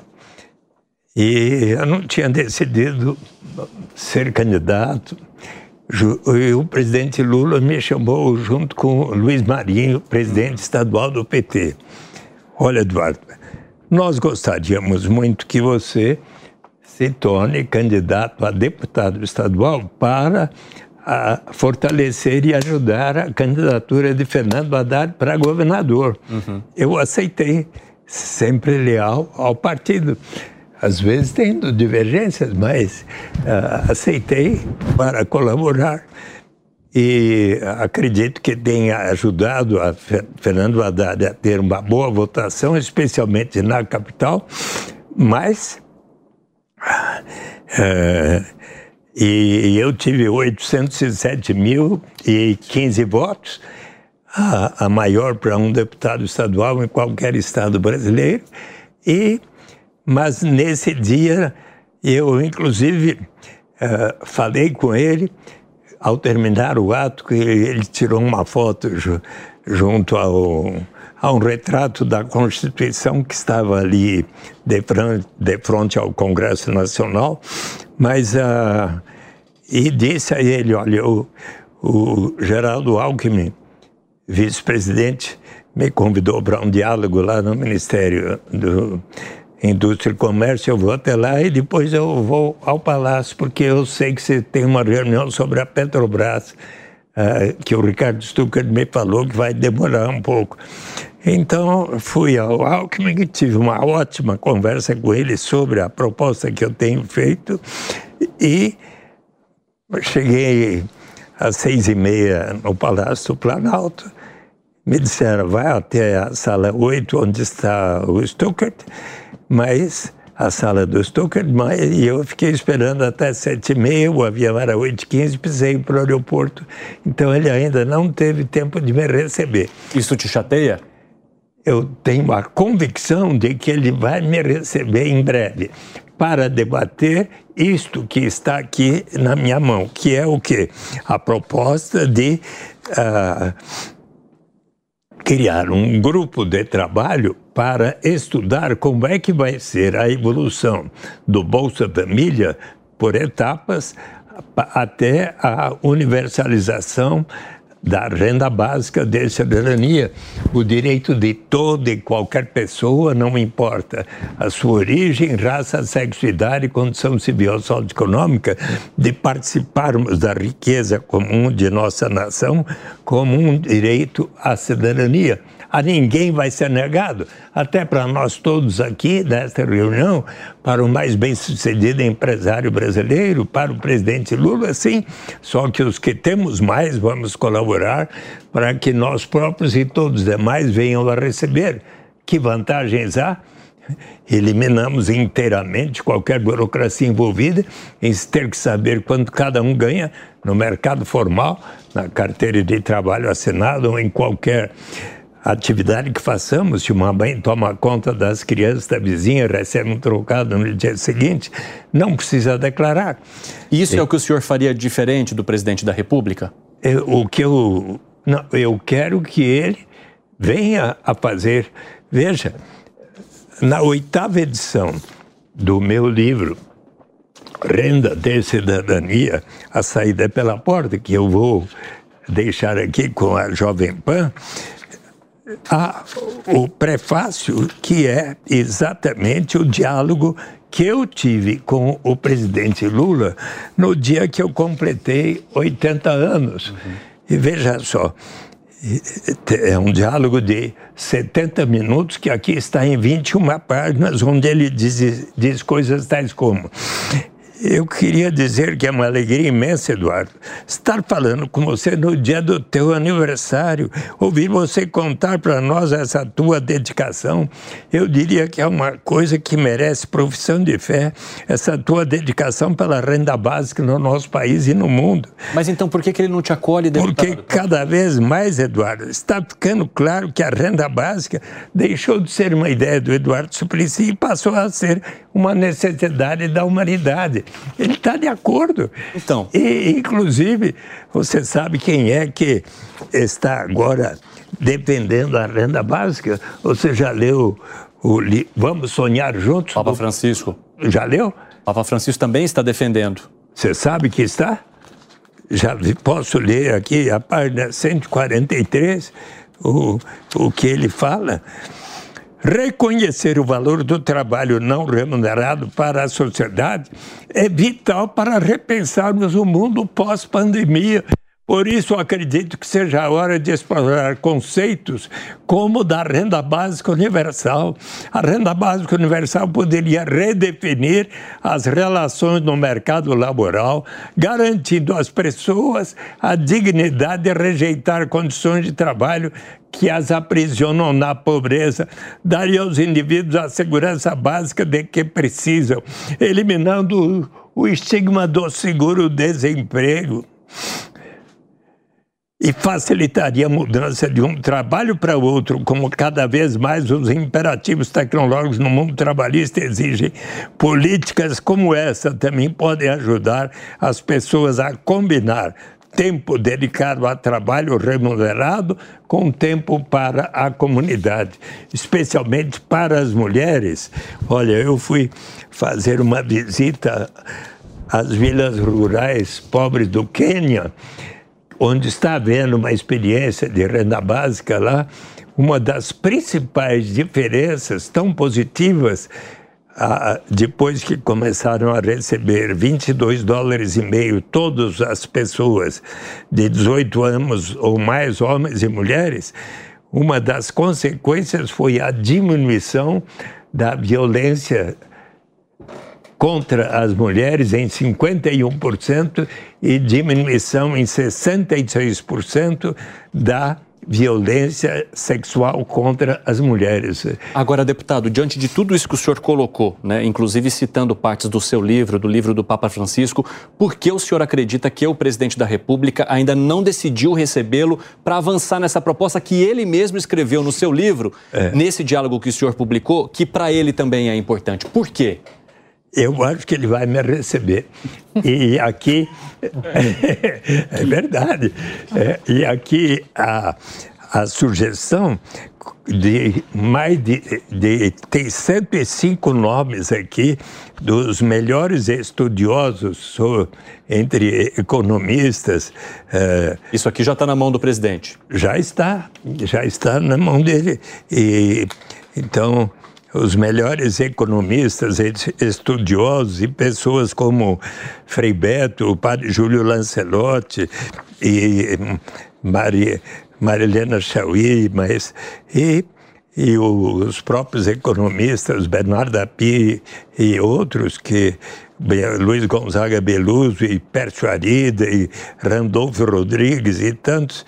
e eu não tinha decidido ser candidato. E o presidente Lula me chamou junto com o Luiz Marinho, presidente estadual do PT. Olha, Eduardo, nós gostaríamos muito que você se torne candidato a deputado estadual para a fortalecer e ajudar a candidatura de Fernando Haddad para governador. Uhum. Eu aceitei, sempre leal ao partido. Às vezes tendo divergências, mas uh, aceitei para colaborar. E acredito que tenha ajudado a Fernando Haddad a ter uma boa votação, especialmente na capital, mas. Uh, e eu tive 807.015 votos, a, a maior para um deputado estadual em qualquer estado brasileiro. E, mas nesse dia, eu inclusive uh, falei com ele, ao terminar o ato, que ele tirou uma foto junto ao, a um retrato da Constituição que estava ali de frente, de frente ao Congresso Nacional, mas uh, e disse a ele: olha, o, o Geraldo Alckmin, vice-presidente, me convidou para um diálogo lá no Ministério do Indústria e Comércio. Eu vou até lá e depois eu vou ao Palácio, porque eu sei que você tem uma reunião sobre a Petrobras uh, que o Ricardo Stucker me falou que vai demorar um pouco. Então, fui ao Alckmin, tive uma ótima conversa com ele sobre a proposta que eu tenho feito e cheguei às seis e meia no Palácio Planalto. Me disseram, vai até a sala 8, onde está o Stuckert, mas a sala do mas, e eu fiquei esperando até sete e meia, o avião era oito e quinze, pisei para o aeroporto. Então ele ainda não teve tempo de me receber. Isso te chateia? eu tenho a convicção de que ele vai me receber em breve para debater isto que está aqui na minha mão, que é o que a proposta de uh, criar um grupo de trabalho para estudar como é que vai ser a evolução do Bolsa Família por etapas até a universalização da renda básica de cidadania, o direito de toda e qualquer pessoa, não importa a sua origem, raça, sexo, idade, condição civil ou socioeconômica, de participarmos da riqueza comum de nossa nação como um direito à cidadania. A ninguém vai ser negado, até para nós todos aqui nesta reunião, para o mais bem-sucedido empresário brasileiro, para o presidente Lula, sim, só que os que temos mais vamos colaborar para que nós próprios e todos os demais venham a receber. Que vantagens há? eliminamos inteiramente qualquer burocracia envolvida em ter que saber quanto cada um ganha no mercado formal, na carteira de trabalho assinado ou em qualquer atividade que façamos, se uma mãe toma conta das crianças da vizinha, recebe um trocado no dia seguinte, não precisa declarar. Isso é, é o que o senhor faria diferente do presidente da República? O que eu. Não, eu quero que ele venha a fazer. Veja, na oitava edição do meu livro, Renda de Cidadania, a saída é pela porta, que eu vou deixar aqui com a Jovem Pan, o prefácio, que é exatamente o diálogo que eu tive com o presidente Lula no dia que eu completei 80 anos. Uhum. E veja só, é um diálogo de 70 minutos, que aqui está em 21 páginas, onde ele diz, diz coisas tais como: eu queria dizer que é uma alegria imensa, Eduardo, estar falando com você no dia do teu aniversário, ouvir você contar para nós essa tua dedicação. Eu diria que é uma coisa que merece profissão de fé, essa tua dedicação pela renda básica no nosso país e no mundo. Mas então por que, que ele não te acolhe, deputado? Porque cada vez mais, Eduardo, está ficando claro que a renda básica deixou de ser uma ideia do Eduardo Suplicy e passou a ser uma necessidade da humanidade. Ele está de acordo. Então. E, inclusive, você sabe quem é que está agora defendendo a renda básica? Você já leu o li... Vamos Sonhar Juntos? Papa Francisco. Já leu? Papa Francisco também está defendendo. Você sabe que está? Já posso ler aqui a página 143, o, o que ele fala. Reconhecer o valor do trabalho não remunerado para a sociedade é vital para repensarmos o mundo pós-pandemia. Por isso, acredito que seja a hora de explorar conceitos como da renda básica universal. A renda básica universal poderia redefinir as relações no mercado laboral, garantindo às pessoas a dignidade de rejeitar condições de trabalho que as aprisionam na pobreza, daria aos indivíduos a segurança básica de que precisam, eliminando o estigma do seguro-desemprego e facilitaria a mudança de um trabalho para outro, como cada vez mais os imperativos tecnológicos no mundo trabalhista exigem. Políticas como essa também podem ajudar as pessoas a combinar tempo dedicado a trabalho remunerado com tempo para a comunidade, especialmente para as mulheres. Olha, eu fui fazer uma visita às vilas rurais pobres do Quênia, onde está havendo uma experiência de renda básica lá. Uma das principais diferenças tão positivas ah, depois que começaram a receber 22 dólares e meio todas as pessoas de 18 anos ou mais, homens e mulheres, uma das consequências foi a diminuição da violência contra as mulheres em 51% e diminuição em 66% da violência sexual contra as mulheres. Agora, deputado, diante de tudo isso que o senhor colocou, né, inclusive citando partes do seu livro, do livro do Papa Francisco, por que o senhor acredita que o presidente da República ainda não decidiu recebê-lo para avançar nessa proposta que ele mesmo escreveu no seu livro, é. nesse diálogo que o senhor publicou, que para ele também é importante? Por quê? Eu acho que ele vai me receber. E aqui, <laughs> é verdade, é, e aqui a, a sugestão de mais de, de tem 105 nomes aqui dos melhores estudiosos entre economistas. É, Isso aqui já está na mão do presidente? Já está, já está na mão dele. E, então, os melhores economistas, estudiosos e pessoas como Frei Beto, o padre Júlio Lancelotti e hum, Maria, Marilena Chauí, mas e, e os próprios economistas, Bernardo Api e outros que Luiz Gonzaga Beluso e Pércio Arida e Randolfo Rodrigues e tantos.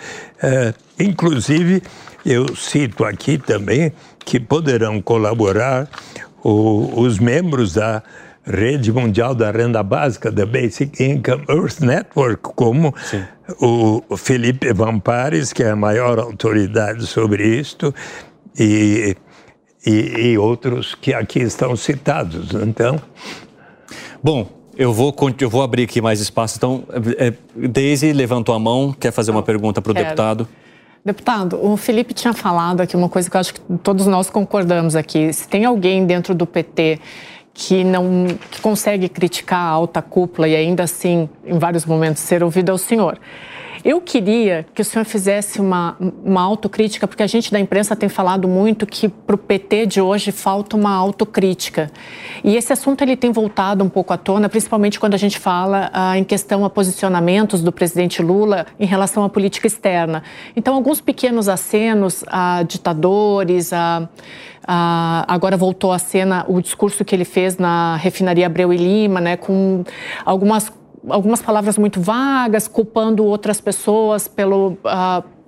Uh, inclusive, eu cito aqui também que poderão colaborar o, os membros da Rede Mundial da Renda Básica, da Basic Income Earth Network, como Sim. o Felipe Vampares, que é a maior autoridade sobre isto, e, e, e outros que aqui estão citados. Então. Bom, eu vou, eu vou abrir aqui mais espaço. Então, é, Daisy levantou a mão, quer fazer uma pergunta para o deputado. Deputado, o Felipe tinha falado aqui uma coisa que eu acho que todos nós concordamos aqui. Se tem alguém dentro do PT que não que consegue criticar a alta cúpula e ainda assim, em vários momentos, ser ouvido é o senhor. Eu queria que o senhor fizesse uma, uma autocrítica, porque a gente da imprensa tem falado muito que para o PT de hoje falta uma autocrítica. E esse assunto ele tem voltado um pouco à tona, principalmente quando a gente fala ah, em questão a posicionamentos do presidente Lula em relação à política externa. Então, alguns pequenos acenos a ditadores, a, agora voltou à cena o discurso que ele fez na refinaria Abreu e Lima, né, com algumas algumas palavras muito vagas, culpando outras pessoas pelo. Uh,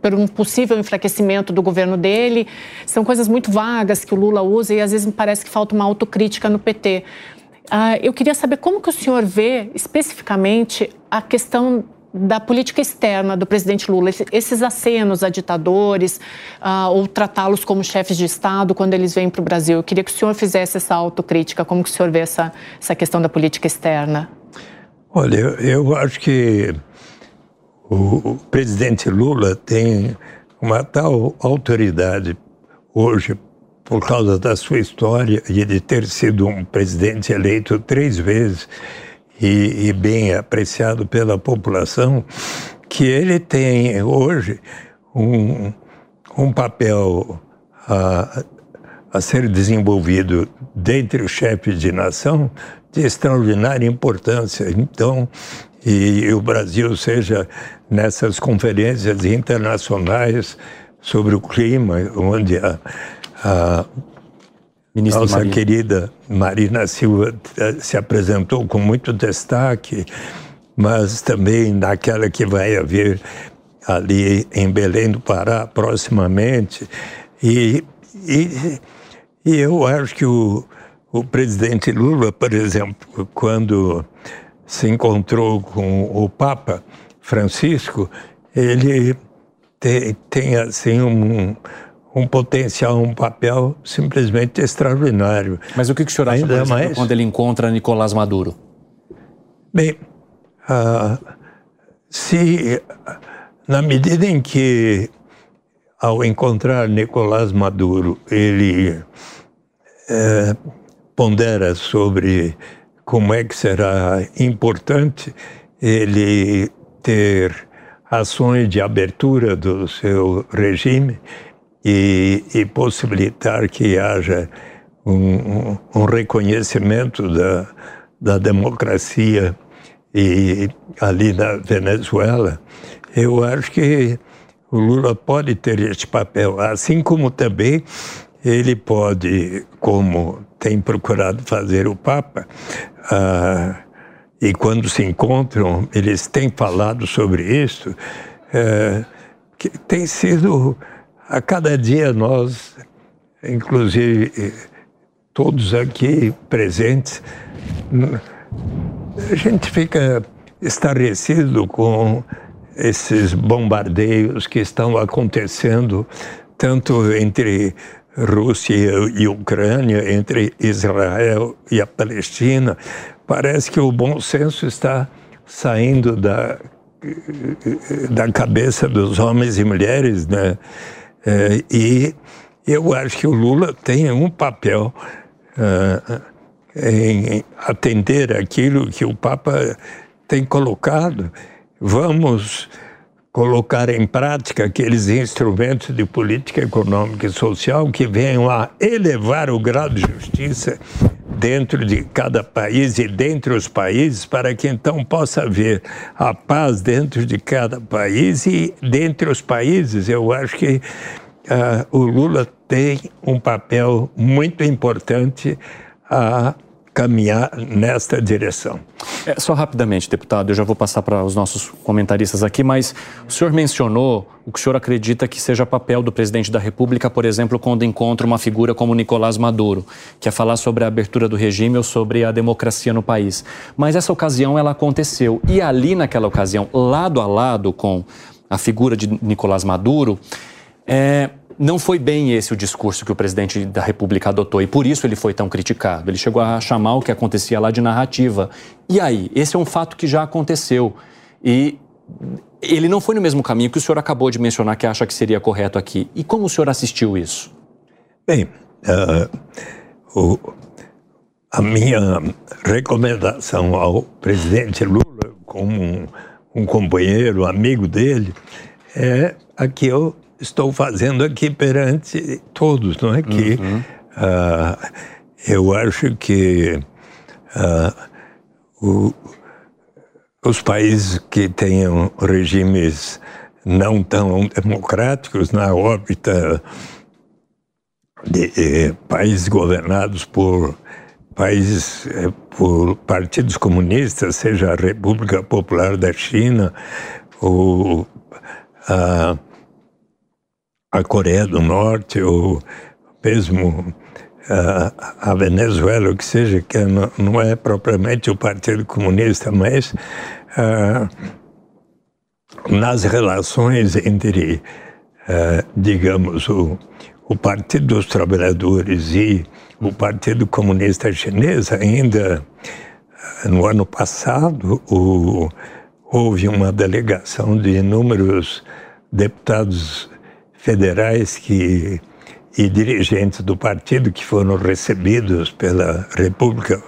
por um possível enfraquecimento do governo dele. São coisas muito vagas que o Lula usa e às vezes me parece que falta uma autocrítica no PT. Uh, ah, eu queria saber como que o senhor vê especificamente a questão da política externa do presidente Lula, esses acenos a ditadores, uh, ou tratá-los como chefes de Estado quando eles vêm para o Brasil. Eu queria que o senhor fizesse essa autocrítica, como que o senhor vê essa, essa questão da política externa? Olha, eu, acho que o, o presidente Lula tem uma tal autoridade hoje por causa da sua história e de ter sido um presidente eleito três vezes e, e, bem apreciado pela população, que ele tem hoje um, um papel a, a ser desenvolvido dentre os chefes de nação de extraordinária importância. Então, e o Brasil seja nessas conferências internacionais sobre o clima, onde a, a nossa Maria. querida Marina Silva eh, se apresentou com muito destaque, mas também naquela que vai haver ali em Belém do Pará proximamente. E, e, e eu acho que o, o presidente Lula, por exemplo, quando se encontrou com o Papa Francisco, ele tem, tem assim um, um potencial, um papel simplesmente extraordinário. Mas o que, que o senhor acha, exemplo, mais... quando ele encontra Nicolás Maduro? Bem, uh, se na medida em que ao encontrar Nicolás Maduro ele uh, pondera sobre como é que será importante ele ter ações de abertura do seu regime e, e possibilitar que haja um, um reconhecimento da, da democracia e ali na Venezuela, eu acho que o Lula pode ter este papel, assim como também ele pode, como tem procurado fazer o Papa, uh, e quando se encontram, eles têm falado sobre isso, uh, que tem sido a cada dia nós, inclusive todos aqui presentes, a gente fica estarrecido com esses bombardeios que estão acontecendo tanto entre Rússia e Ucrânia, entre Israel e a Palestina. Parece que o bom senso está saindo da, da cabeça dos homens e mulheres, né? É, e eu acho que o Lula tem um papel uh, em atender aquilo que o Papa tem colocado. Vamos colocar em prática aqueles instrumentos de política econômica e social que venham a elevar o grau de justiça dentro de cada país e dentre os países, para que então possa haver a paz dentro de cada país e dentre os países. Eu acho que uh, o Lula tem um papel muito importante a caminhar nesta direção. É, só rapidamente, deputado, eu já vou passar para os nossos comentaristas aqui, mas o senhor mencionou o que o senhor acredita que seja papel do presidente da República, por exemplo, quando encontra uma figura como Nicolás Maduro, que é falar sobre a abertura do regime ou sobre a democracia no país. Mas essa ocasião ela aconteceu e ali naquela ocasião, lado a lado com a figura de Nicolás Maduro, é, não foi bem esse o discurso que o presidente da República adotou e por isso ele foi tão criticado. Ele chegou a chamar o que acontecia lá de narrativa. E aí, esse é um fato que já aconteceu e ele não foi no mesmo caminho que o senhor acabou de mencionar que acha que seria correto aqui. E como o senhor assistiu isso? Bem, uh, o, a minha recomendação ao presidente Lula, como um, um companheiro, amigo dele, é a que eu estou fazendo aqui perante todos, não é? Que uhum. uh, eu acho que uh, o, os países que tenham regimes não tão democráticos na órbita de eh, países governados por países eh, por partidos comunistas, seja a República Popular da China ou a a Coreia do Norte ou mesmo uh, a Venezuela, o que seja, que não, não, é propriamente o Partido Comunista, mas uh, nas relações entre, uh, digamos, o, o Partido dos Trabalhadores e o Partido Comunista Chinês, ainda no ano passado, o, houve uma delegação de inúmeros deputados federais que, e dirigentes do partido que foram recebidos pela República,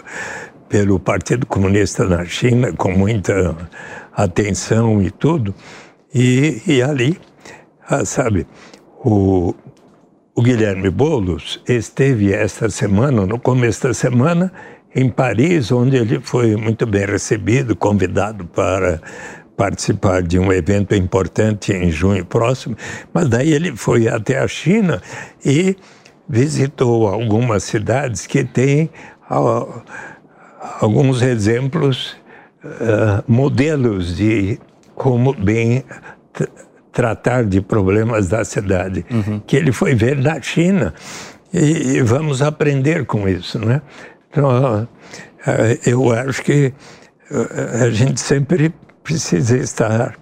pelo Partido Comunista na China, com muita atenção e tudo. E, e ali, ah, sabe, o, o Guilherme Boulos esteve esta semana, no começo da semana, em Paris, onde ele foi muito bem recebido, convidado para participar de um evento importante em junho próximo, mas daí ele foi até a China e visitou algumas cidades que têm uh, alguns exemplos, uh, modelos de como bem tratar de problemas da cidade, uhum. que ele foi ver na China. E, e, vamos aprender com isso, né? Então, uh, eu acho que a gente sempre precisa estar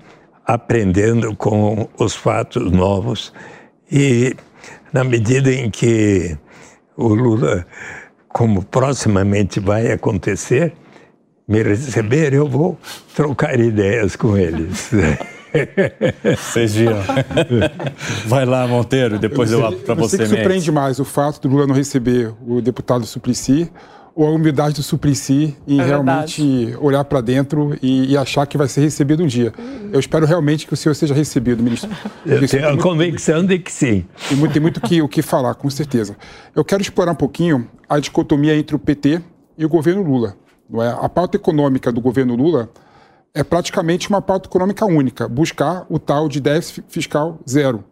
aprendendo com os fatos novos e na medida em que o Lula, como proximamente vai acontecer, me receber, eu vou trocar ideias com eles. <laughs> Vocês viram. Vai lá, Monteiro, depois eu, eu abro para você. Você que surpreende mais o fato do Lula não receber o deputado Suplicy ou a humildade do Suplicy em É realmente olhar para dentro e, e achar que vai ser recebido um dia. Eu espero realmente que o senhor seja recebido, ministro. Eu tenho a muito- convicção de que sim. tem muito, tem muito que, o que falar, com certeza. Eu quero explorar um pouquinho a dicotomia entre o PT e o governo Lula. Não é? A pauta econômica do governo Lula é praticamente uma pauta econômica única, buscar o tal de déficit fiscal zero.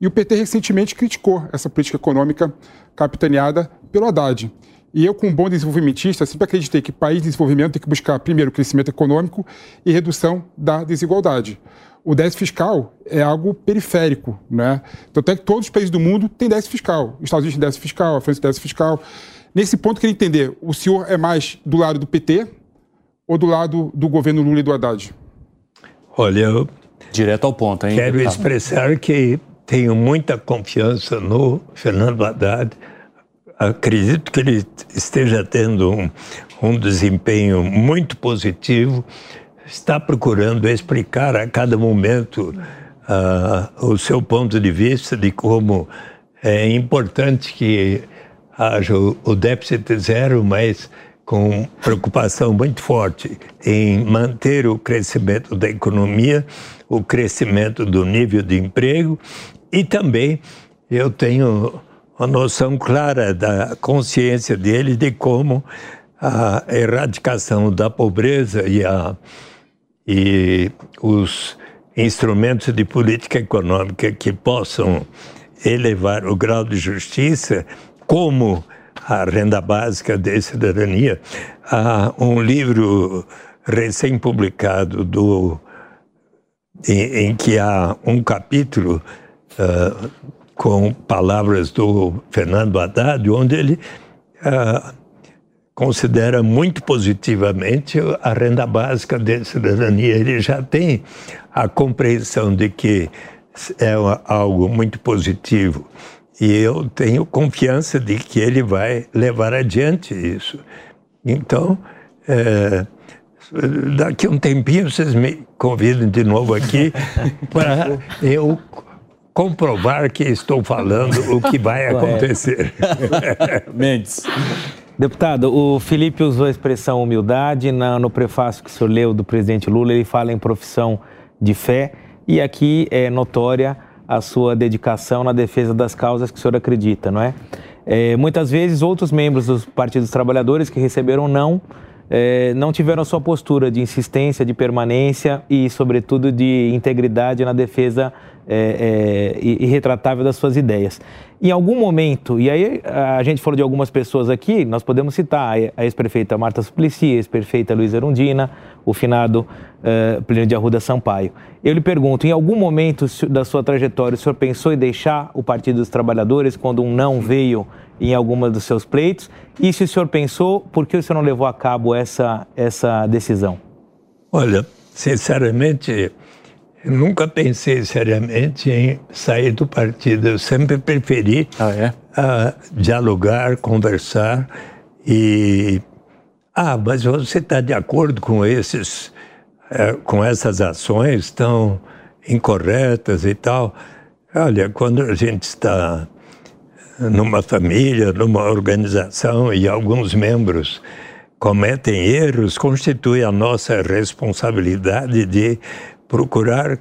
E o PT recentemente criticou essa política econômica capitaneada pelo Haddad. E eu, como bom desenvolvimentista, sempre acreditei que país de desenvolvimento tem que buscar, primeiro, crescimento econômico e redução da desigualdade. O déficit fiscal é algo periférico, né? Tanto é que todos os países do mundo têm déficit fiscal. Os Estados Unidos têm déficit fiscal, a França tem déficit fiscal. Nesse ponto, eu queria entender, o senhor é mais do lado do PT ou do lado do governo Lula e do Haddad? Olha, eu Direto ao ponto, hein? quero deputado? expressar que tenho muita confiança no Fernando Haddad. Acredito que ele esteja tendo um, um desempenho muito positivo. Está procurando explicar a cada momento ah, o seu ponto de vista de como é importante que haja o, o déficit zero, mas com preocupação muito forte em manter o crescimento da economia, o crescimento do nível de emprego e também eu tenho uma noção clara da consciência dele de como a erradicação da pobreza e, a, e os instrumentos de política econômica que possam elevar o grau de justiça, como a renda básica de cidadania. Há um livro recém-publicado do em, em que há um capítulo ah, com palavras do Fernando Haddad, onde ele ah, considera muito positivamente a renda básica de cidadania. Ele já tem a compreensão de que é algo muito positivo. E eu tenho confiança de que ele vai levar adiante isso. Então, é, daqui a um tempinho vocês me convidam de novo aqui <laughs> para eu comprovar que estou falando o que vai acontecer. <laughs> Mendes. Deputado, o Felipe usou a expressão humildade. Na- no prefácio que o senhor leu do presidente Lula, ele fala em profissão de fé. E aqui é notória a sua dedicação na defesa das causas que o senhor acredita, não é? É, muitas vezes, outros membros dos partidos dos trabalhadores que receberam não, é, não tiveram a sua postura de insistência, de permanência e, sobretudo, de integridade na defesa é, é, irretratável das suas ideias. Em algum momento, e aí a gente falou de algumas pessoas aqui, nós podemos citar a ex-prefeita Marta Suplicy, a ex-prefeita Luiz Erundina, o finado uh, Plínio de Arruda Sampaio. Eu lhe pergunto, em algum momento da sua trajetória, o senhor pensou em deixar o Partido dos Trabalhadores quando um não veio em alguma dos seus pleitos? E se o senhor pensou, por que o senhor não levou a cabo essa, essa decisão? Olha, sinceramente, eu nunca pensei seriamente em sair do partido. Eu sempre preferi ah, é? uh, dialogar, conversar e ah, mas você está de acordo com esses, uh, com essas ações tão incorretas e tal? Olha, quando a gente está numa família, numa organização e alguns membros cometem erros, constitui a nossa responsabilidade de procurar uh,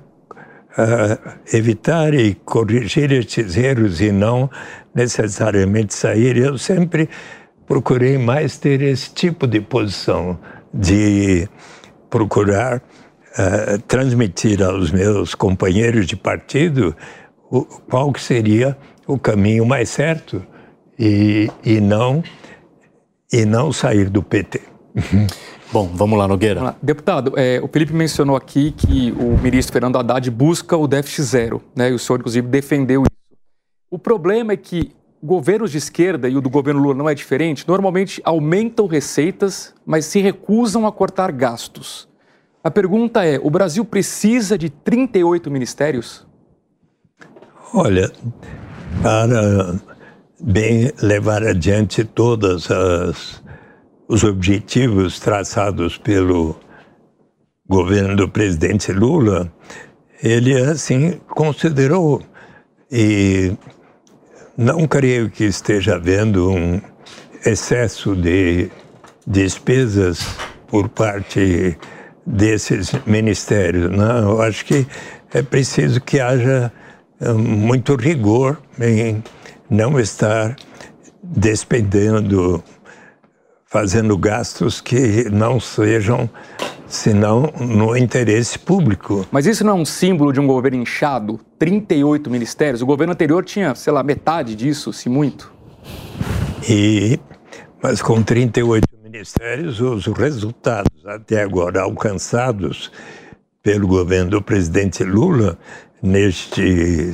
evitar e corrigir esses erros e não necessariamente sair. Eu sempre procurei mais ter esse tipo de posição, de procurar uh, transmitir aos meus companheiros de partido o, qual que seria o caminho mais certo e, e não e não sair do PT. <laughs> Bom, vamos lá, Nogueira. Vamos lá. Deputado, é, o Felipe mencionou aqui que o ministro Fernando Haddad busca o déficit zero, né? E o senhor, inclusive, defendeu isso. O problema é que governos de esquerda, e o do governo Lula não é diferente, normalmente aumentam receitas, mas se recusam a cortar gastos. A pergunta é: o Brasil precisa de 38 ministérios? Olha, para bem levar adiante todos as, os objetivos traçados pelo governo do presidente Lula, ele assim considerou e não creio que esteja havendo um excesso de despesas por parte desses ministérios. Né? Eu acho que é preciso que haja eh, muito rigor em não estar despendendo, fazendo gastos que não sejam senão no interesse público. Mas isso não é um símbolo de um governo inchado? 38 ministérios? O governo anterior tinha, sei lá, metade disso, se muito. E, mas com 38 ministérios, os resultados até agora alcançados pelo governo do presidente Lula neste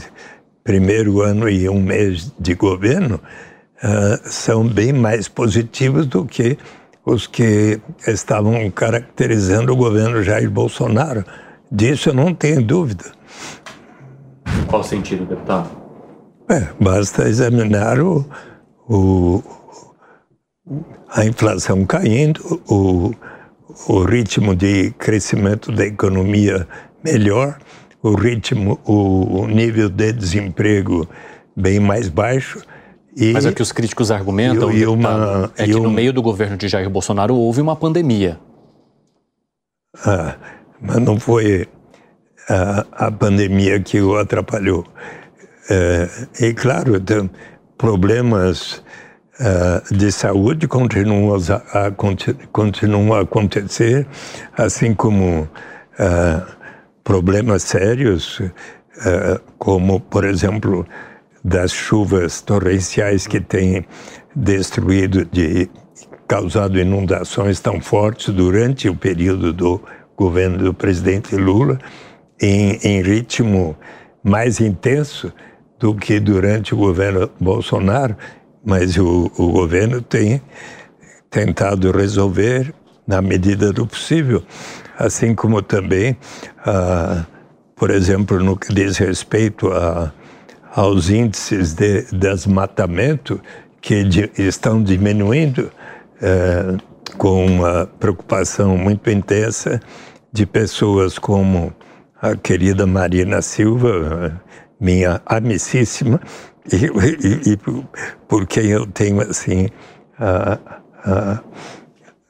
primeiro ano e um mês de governo uh, são bem mais positivos do que os que estavam caracterizando o governo Jair Bolsonaro. Disso eu não tenho dúvida. Qual sentido, deputado? É, basta examinar o, o, a inflação caindo, o, o ritmo de crescimento da economia melhor, o ritmo, o nível de desemprego bem mais baixo e, Mas é que os críticos argumentam e, e uma, é que no meio do governo de Jair Bolsonaro houve uma pandemia. Ah, mas não foi a, a pandemia que o atrapalhou. É, e claro, tem problemas uh, de saúde continuam a, a, continuam a acontecer, assim como uh, problemas sérios, uh, como, por exemplo, das chuvas torrenciais que têm destruído, de, causado inundações tão fortes durante o período do governo do presidente Lula, em, em ritmo mais intenso do que durante o governo Bolsonaro, mas o, o governo tem tentado resolver na medida do possível, assim como também, ah, por exemplo, no que diz respeito a aos índices de desmatamento que de, estão diminuindo é, com uma preocupação muito intensa de pessoas como a querida Marina Silva, minha amicíssima, e, e, e por quem eu tenho assim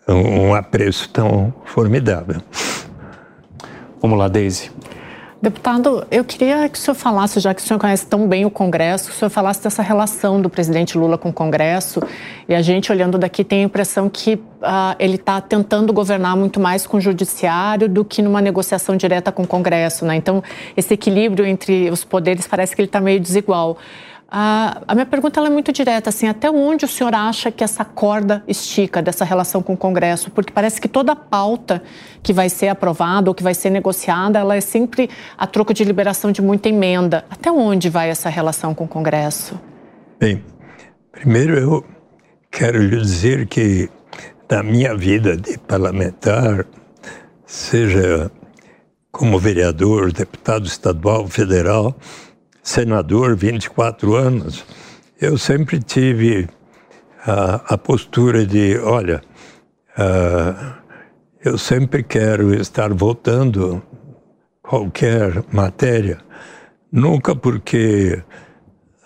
um apreço tão formidável. Vamos lá, Daisy. Deputado, eu queria que o senhor falasse, já que o senhor conhece tão bem o Congresso, que o senhor falasse dessa relação do presidente Lula com o Congresso. E a gente, olhando daqui, tem a impressão que uh, ele está tentando governar muito mais com o Judiciário do que numa negociação direta com o Congresso. Né? Então, esse equilíbrio entre os poderes parece que ele está meio desigual. Ah, a minha pergunta é muito direta, assim, até onde o senhor acha que essa corda estica dessa relação com o Congresso? Porque parece que toda pauta que vai ser aprovada ou que vai ser negociada, ela é sempre a troco de liberação de muita emenda. Até onde vai essa relação com o Congresso? Bem, primeiro eu quero lhe dizer que na minha vida de parlamentar, seja como vereador, deputado estadual, federal, senador, 24 anos, eu sempre tive a, a postura de, olha, uh, eu sempre quero estar votando qualquer matéria, nunca porque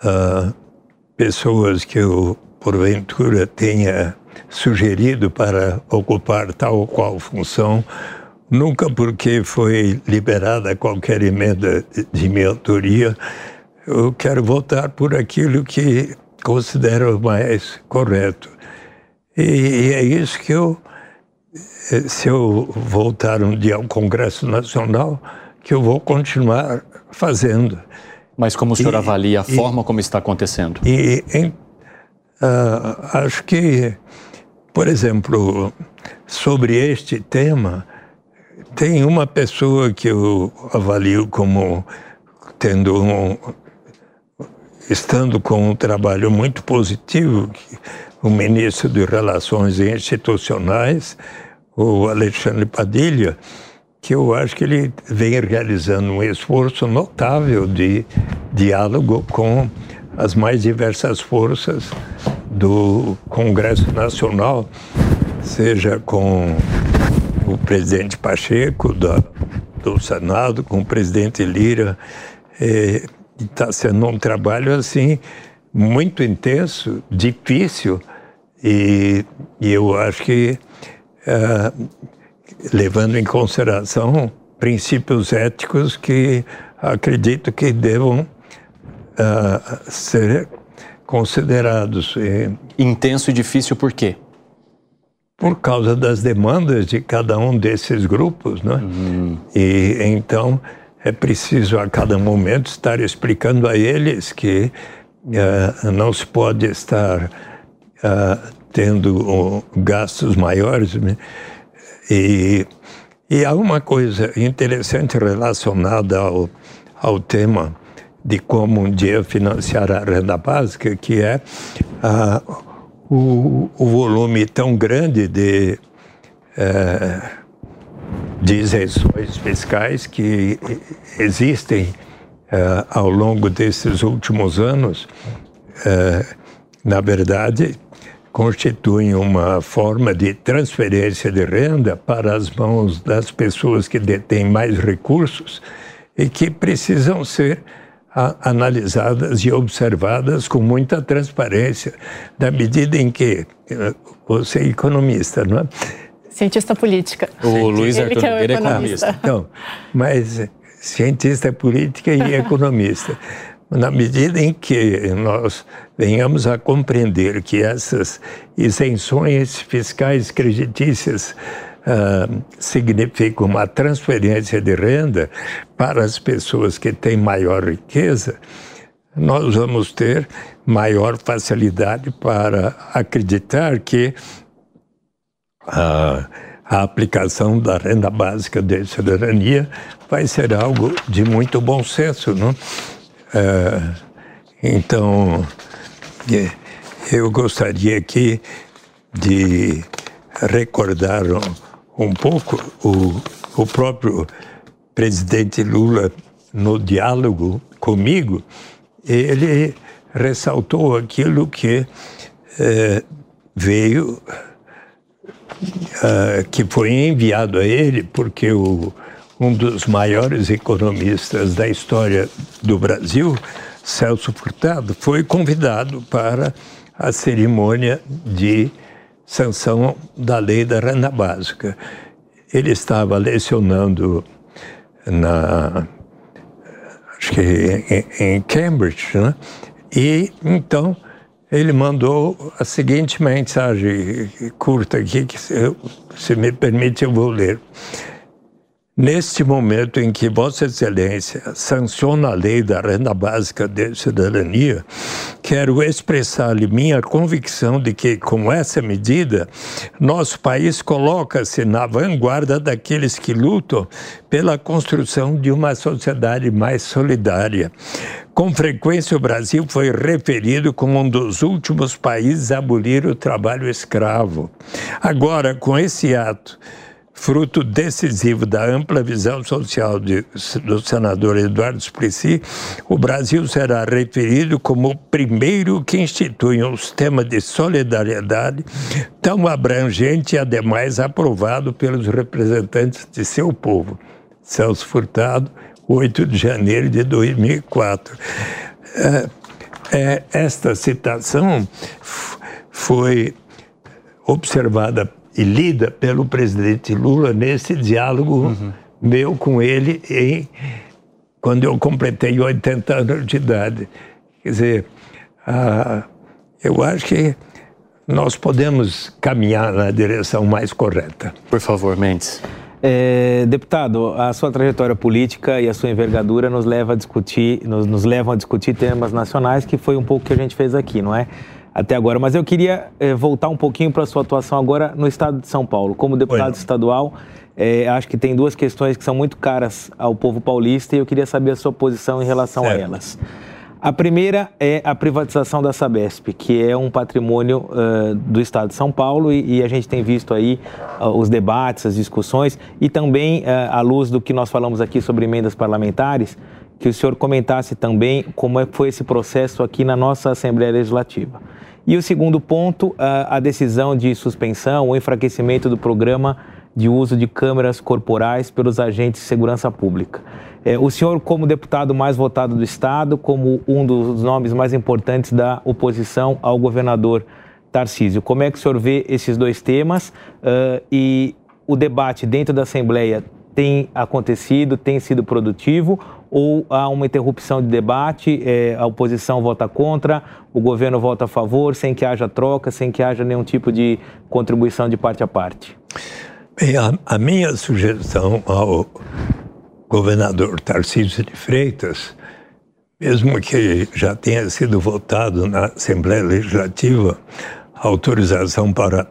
uh, pessoas que eu, porventura, tenha sugerido para ocupar tal ou qual função, nunca porque foi liberada qualquer emenda de minha autoria, eu quero votar por aquilo que considero mais correto. E, e é isso que eu, eh, se eu voltar um dia ao Congresso Nacional, que eu vou continuar fazendo. Mas como o senhor e, avalia a e, forma como está acontecendo? E em, uh, acho que, por exemplo, sobre este tema, tem uma pessoa que eu avalio como tendo um, estando com um trabalho muito positivo, o ministro de Relações Institucionais, o Alexandre Padilha, que eu acho que ele vem realizando um esforço notável de diálogo com as mais diversas forças do Congresso Nacional, seja com o presidente Pacheco da, do Senado, com o presidente Lira, eh, está sendo um trabalho assim muito intenso, difícil E, e eu acho que, uh, levando em consideração princípios éticos que acredito que devam uh, ser considerados. E, Intenso e difícil por quê? Por causa das demandas de cada um desses grupos, né? Uhum. E então é preciso a cada momento estar explicando a eles que uh, não se pode estar uh, tendo uh, gastos maiores. Né? E, e há uma coisa interessante relacionada ao, ao tema de como um dia financiar a renda básica, que é o, o volume tão grande de uh, de isenções fiscais que existem uh, ao longo desses últimos anos, uh, na verdade, constituem uma forma de transferência de renda para as mãos das pessoas que detêm mais recursos e que precisam ser analisadas e observadas com muita transparência, na medida em que uh, você é economista, não é? Cientista política. O Luiz Arthur é, é economista. Então, mas cientista política e economista. Na medida em que nós venhamos a compreender que essas isenções fiscais creditícias uh, significam uma transferência de renda para as pessoas que têm maior riqueza, nós vamos ter maior facilidade para acreditar que a, a aplicação da renda básica de cidadania vai ser algo de muito bom senso, não? É, então, é, eu gostaria aqui de recordar um, um pouco o, o próprio presidente Lula no diálogo comigo, ele ressaltou aquilo que é, veio uh, que foi enviado a ele porque o, um dos maiores economistas da história do Brasil, Celso Furtado, foi convidado para a cerimônia de sanção da lei da renda básica. Ele estava lecionando na acho que em, em Cambridge, né? E então ele mandou a seguinte mensagem curta aqui, que se, se me permite eu vou ler. Neste momento em que Vossa Excelência sanciona a lei da renda básica de cidadania, quero expressar-lhe minha convicção de que, com essa medida, nosso país coloca-se na vanguarda daqueles que lutam pela construção de uma sociedade mais solidária. Com frequência, o Brasil foi referido como um dos últimos países a abolir o trabalho escravo. Agora, com esse ato, fruto decisivo da ampla visão social de, do senador Eduardo Suplicy, o Brasil será referido como o primeiro que institui um sistema de solidariedade tão abrangente e, ademais, aprovado pelos representantes de seu povo. Celso Furtado, 8 de janeiro de 2004. É, é, esta citação foi observada e lida pelo presidente Lula nesse diálogo uhum. meu com ele em, quando eu completei 80 anos de idade. Quer dizer, ah, eu acho que nós podemos caminhar na direção mais correta. Por favor, Mendes. É, deputado, a sua trajetória política e a sua envergadura nos leva a discutir, nos, nos levam a discutir temas nacionais, que foi um pouco que a gente fez aqui, não é? Até agora. Mas eu queria é, voltar um pouquinho para a sua atuação agora no estado de São Paulo. Como deputado estadual, é, acho que tem duas questões que são muito caras ao povo paulista e eu queria saber a sua posição em relação certo. a elas. A primeira é a privatização da Sabesp, que é um patrimônio uh, do Estado de São Paulo e, e a gente tem visto aí uh, os debates, as discussões e também, uh, à luz do que nós falamos aqui sobre emendas parlamentares, que o senhor comentasse também como é foi esse processo aqui na nossa Assembleia Legislativa. E o segundo ponto, a decisão de suspensão ou enfraquecimento do programa de uso de câmeras corporais pelos agentes de segurança pública. É, o senhor, como deputado mais votado do Estado, como um dos nomes mais importantes da oposição ao governador Tarcísio, como é que o senhor vê esses dois temas uh, e o debate dentro da Assembleia tem acontecido, tem sido produtivo ou há uma interrupção de debate, é, a oposição vota contra, o governo vota a favor, sem que haja troca, sem que haja nenhum tipo de contribuição de parte a parte? Bem, a, a minha sugestão ao governador Tarcísio de Freitas, mesmo que já tenha sido votado na Assembleia Legislativa a autorização para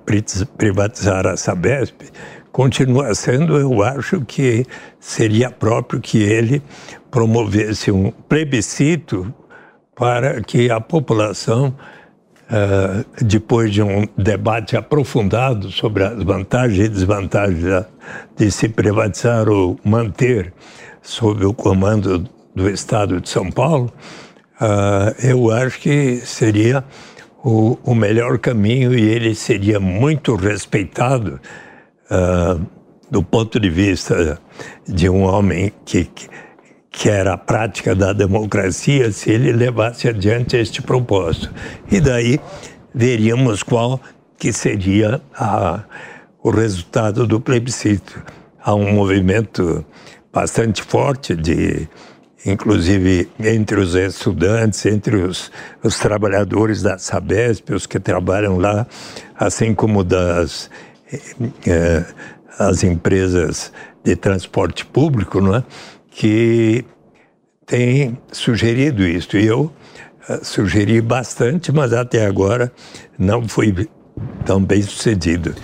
privatizar a Sabesp, continua sendo, eu acho que seria próprio que ele promovesse um plebiscito para que a população, uh, depois de um debate aprofundado sobre as vantagens e desvantagens de se privatizar ou manter sob o comando do Estado de São Paulo, uh, eu acho que seria o, melhor caminho e ele seria muito respeitado uh, do ponto de vista de um homem que, que que era a prática da democracia, se ele levasse adiante este propósito. E daí veríamos qual que seria a, o resultado do plebiscito. Há um movimento bastante forte de inclusive entre os estudantes, entre os, os trabalhadores da Sabesp, os que trabalham lá, assim como das eh, as empresas de transporte público, não é? que tem sugerido isso. E eu uh, sugeri bastante, mas até agora não fui tão bem sucedido.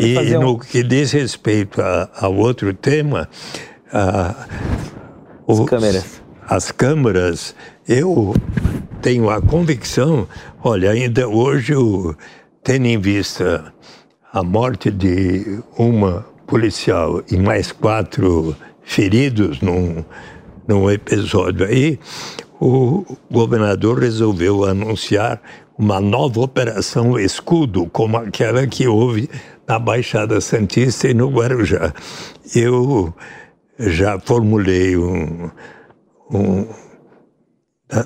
E um... no que diz respeito a, ao outro tema, uh, os, as câmeras. As câmeras, eu tenho a convicção, olha, ainda hoje, tendo em vista a morte de uma policial e mais quatro feridos num, num episódio aí, o governador resolveu anunciar uma nova operação escudo, como aquela que houve na Baixada Santista e no Guarujá. Eu já formulei um, um,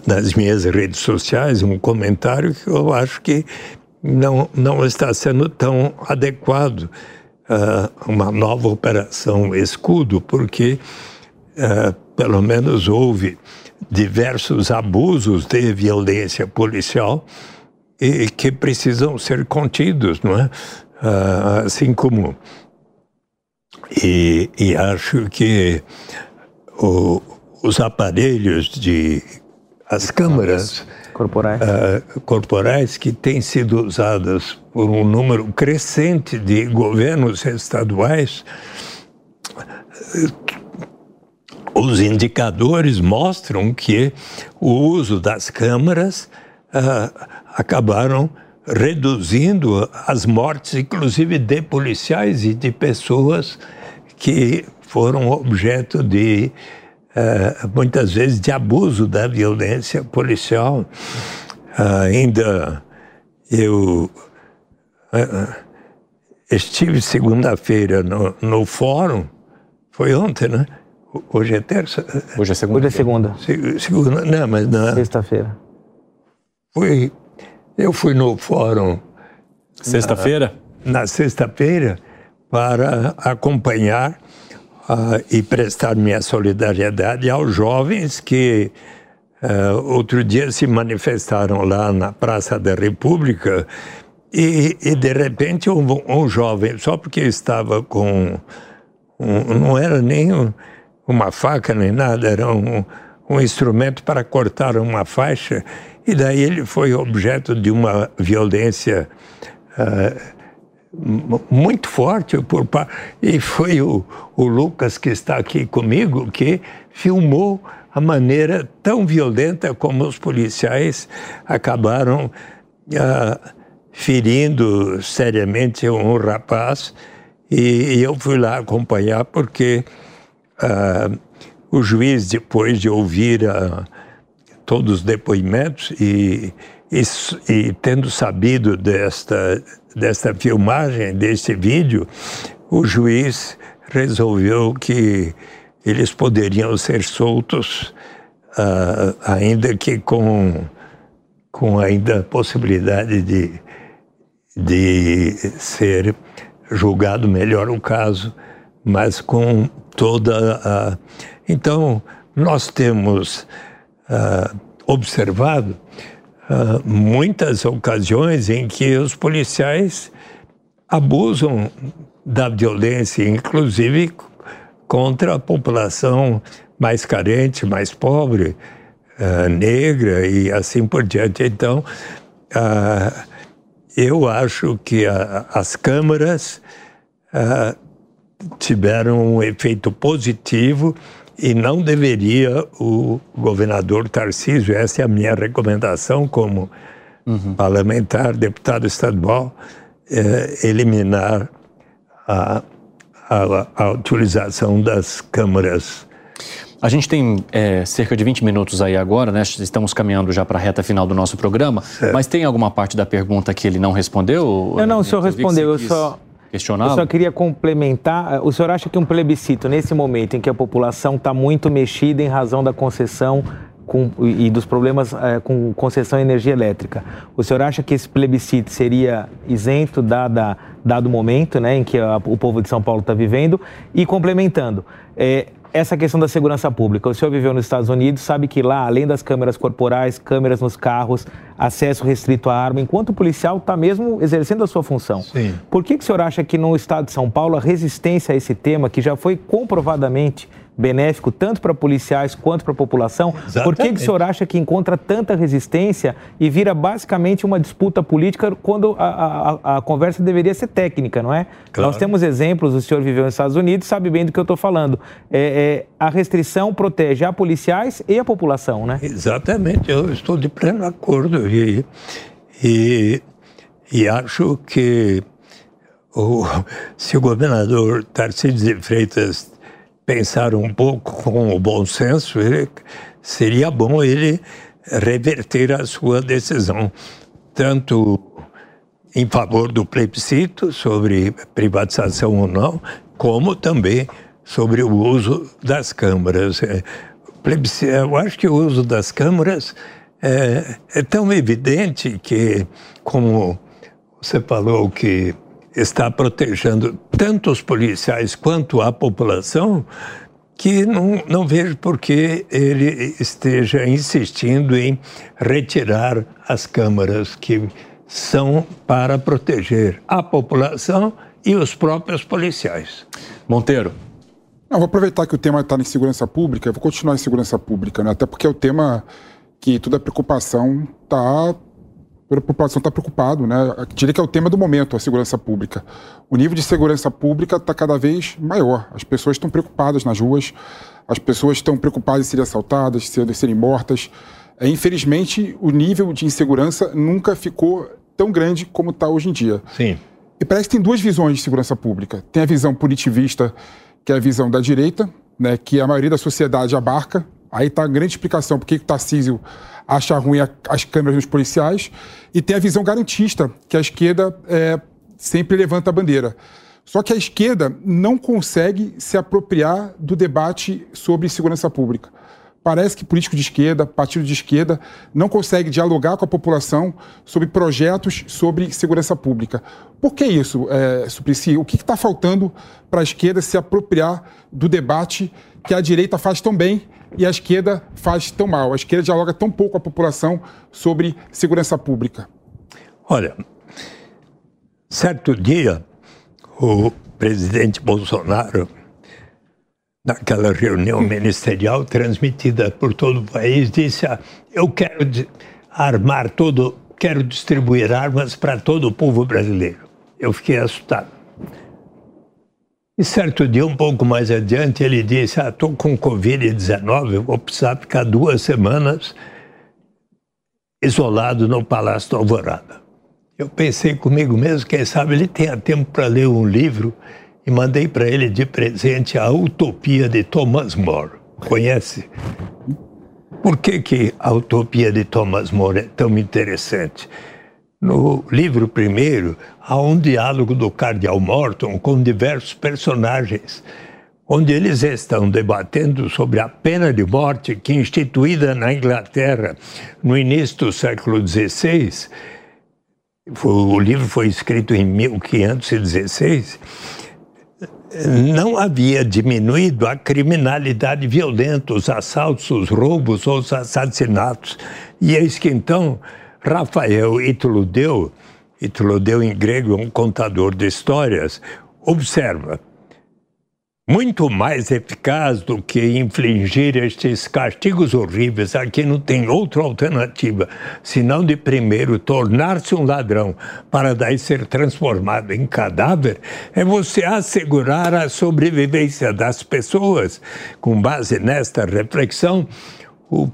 nas minhas redes sociais um comentário que eu acho que não, não está sendo tão adequado uh, uma nova operação escudo, porque uh, pelo menos houve diversos abusos de violência policial e que precisam ser contidos, não é? Uh, assim como e, e acho que o, os aparelhos de as câmaras corporais. Uh, corporais que têm sido usadas por um número crescente de governos estaduais, os indicadores mostram que o uso das câmaras uh, acabaram reduzindo as mortes, inclusive de policiais e de pessoas que foram objeto de uh, muitas vezes de abuso da violência policial. Uh, ainda eu uh, estive segunda-feira no, no fórum, foi ontem, né? Hoje é terça? Hoje é segunda. Hoje é segunda. Se, segunda, não, mas na... Sexta-feira. Fui, eu fui no fórum... Sexta-feira? Na, na sexta-feira para acompanhar uh, e prestar minha solidariedade aos jovens que uh, outro dia se manifestaram lá na Praça da República e, e de repente um, um, jovem, só porque estava com. Um, não era nem uma faca nem nada, era um, um instrumento para cortar uma faixa, e daí ele foi objeto de uma violência. Uh, muito forte por e foi o, o Lucas que está aqui comigo que filmou a maneira tão violenta como os policiais acabaram ah, ferindo seriamente um rapaz. E, e, eu fui lá acompanhar porque ah, o juiz depois de ouvir ah, todos os depoimentos e, e, e tendo sabido desta desta filmagem, deste vídeo, o juiz resolveu que eles poderiam ser soltos, uh, ainda que com, com ainda a possibilidade de, de ser julgado melhor o caso, mas com toda a. Então, nós temos uh, observado uh, muitas ocasiões em que os policiais abusam da violência, inclusive contra a população mais carente, mais pobre, uh, negra e assim por diante. Então, uh, eu acho que a, as câmaras uh, tiveram um efeito positivo e não deveria o governador Tarcísio, essa é a minha recomendação como uhum. parlamentar, deputado estadual, eh, eliminar a, a, a utilização das câmaras a gente tem é, cerca de 20 minutos aí agora, né? Estamos caminhando já para a reta final do nosso programa. Certo. Mas tem alguma parte da pergunta que ele não respondeu? Não, não, o senhor respondeu. Eu só, eu só queria complementar. O senhor acha que um plebiscito, nesse momento em que a população está muito mexida em razão da concessão com, e dos problemas é, com concessão de energia elétrica, o senhor acha que esse plebiscito seria isento dada, dado o momento né, em que a, o povo de São Paulo está vivendo? E complementando, é, essa questão da segurança pública. O senhor viveu nos Estados Unidos, sabe que lá, além das câmeras corporais, câmeras nos carros, acesso restrito à arma, enquanto o policial está mesmo exercendo a sua função. Sim. Por que, que o senhor acha que no estado de São Paulo a resistência a esse tema, que já foi comprovadamente benéfico tanto para policiais quanto para a população. Exatamente. Por que, que o senhor acha que encontra tanta resistência e vira basicamente uma disputa política quando a, a, a conversa deveria ser técnica, não é? Claro. Nós temos exemplos, o senhor viveu nos Estados Unidos, sabe bem do que eu estou falando. É, é, a restrição protege a policiais e a população, né? Exatamente, eu estou de pleno acordo e, e, e acho que o, <laughs> se o governador Tarcísio de Freitas pensar um pouco com o bom senso, ele, seria bom ele reverter a sua decisão, tanto em favor do plebiscito sobre privatização ou não, como também sobre o uso das câmaras. É, eu acho que o uso das câmaras é, é tão evidente que, como você falou, que está protegendo tanto os policiais quanto a população que não, não vejo por que ele esteja insistindo em retirar as câmaras que são para proteger a população e os próprios policiais. Monteiro. Não, vou aproveitar que o tema está em segurança pública, vou continuar em segurança pública, né? até porque é o tema que toda a preocupação está a população está preocupado, né? Diria que é o tema do momento, a segurança pública. O nível de segurança pública está cada vez maior. As pessoas estão preocupadas nas ruas, as pessoas estão preocupadas em serem assaltadas, de serem mortas. É, infelizmente, o nível de insegurança nunca ficou tão grande como está hoje em dia. Sim. E parece que tem duas visões de segurança pública. Tem a visão punitivista, que é a visão da direita, né, que a maioria da sociedade abarca. Aí está a grande explicação por que o Tarcísio acha ruim as câmeras dos policiais, e tem a visão garantista, que a esquerda é, sempre levanta a bandeira. Só que a esquerda não consegue se apropriar do debate sobre segurança pública. Parece que político de esquerda, partido de esquerda, não consegue dialogar com a população sobre projetos sobre segurança pública. Por que isso, é, Suplicy? O que está faltando para a esquerda se apropriar do debate que a direita faz tão bem e a esquerda faz tão mal? A esquerda dialoga tão pouco com a população sobre segurança pública. Olha, certo dia, o presidente Bolsonaro, naquela reunião ministerial transmitida por todo o país, disse: ah, Eu quero armar todo, quero distribuir armas para todo o povo brasileiro. Eu fiquei assustado. E certo dia, um pouco mais adiante, ele disse: Ah, estou com Covid-19, vou precisar ficar duas semanas isolado no Palácio do Alvorada. Eu pensei comigo mesmo, quem sabe ele tenha tempo para ler um livro e mandei para ele de presente a Utopia de Thomas More. Conhece? Por que, que a Utopia de Thomas More é tão interessante? No livro primeiro, há um diálogo do Cardeal Morton com diversos personagens, onde eles estão debatendo sobre a pena de morte que, instituída na Inglaterra no início do século XVI, o livro foi escrito em 1516, não havia diminuído a criminalidade violenta, os assaltos, os roubos, os assassinatos. E eis que então Rafael Itludeu, Itludeu em grego é um contador de histórias, observa muito mais eficaz do que infligir estes castigos horríveis. Aqui não tem outra alternativa, senão de primeiro tornar-se um ladrão para daí ser transformado em cadáver, é você assegurar a sobrevivência das pessoas. Com base nesta reflexão, o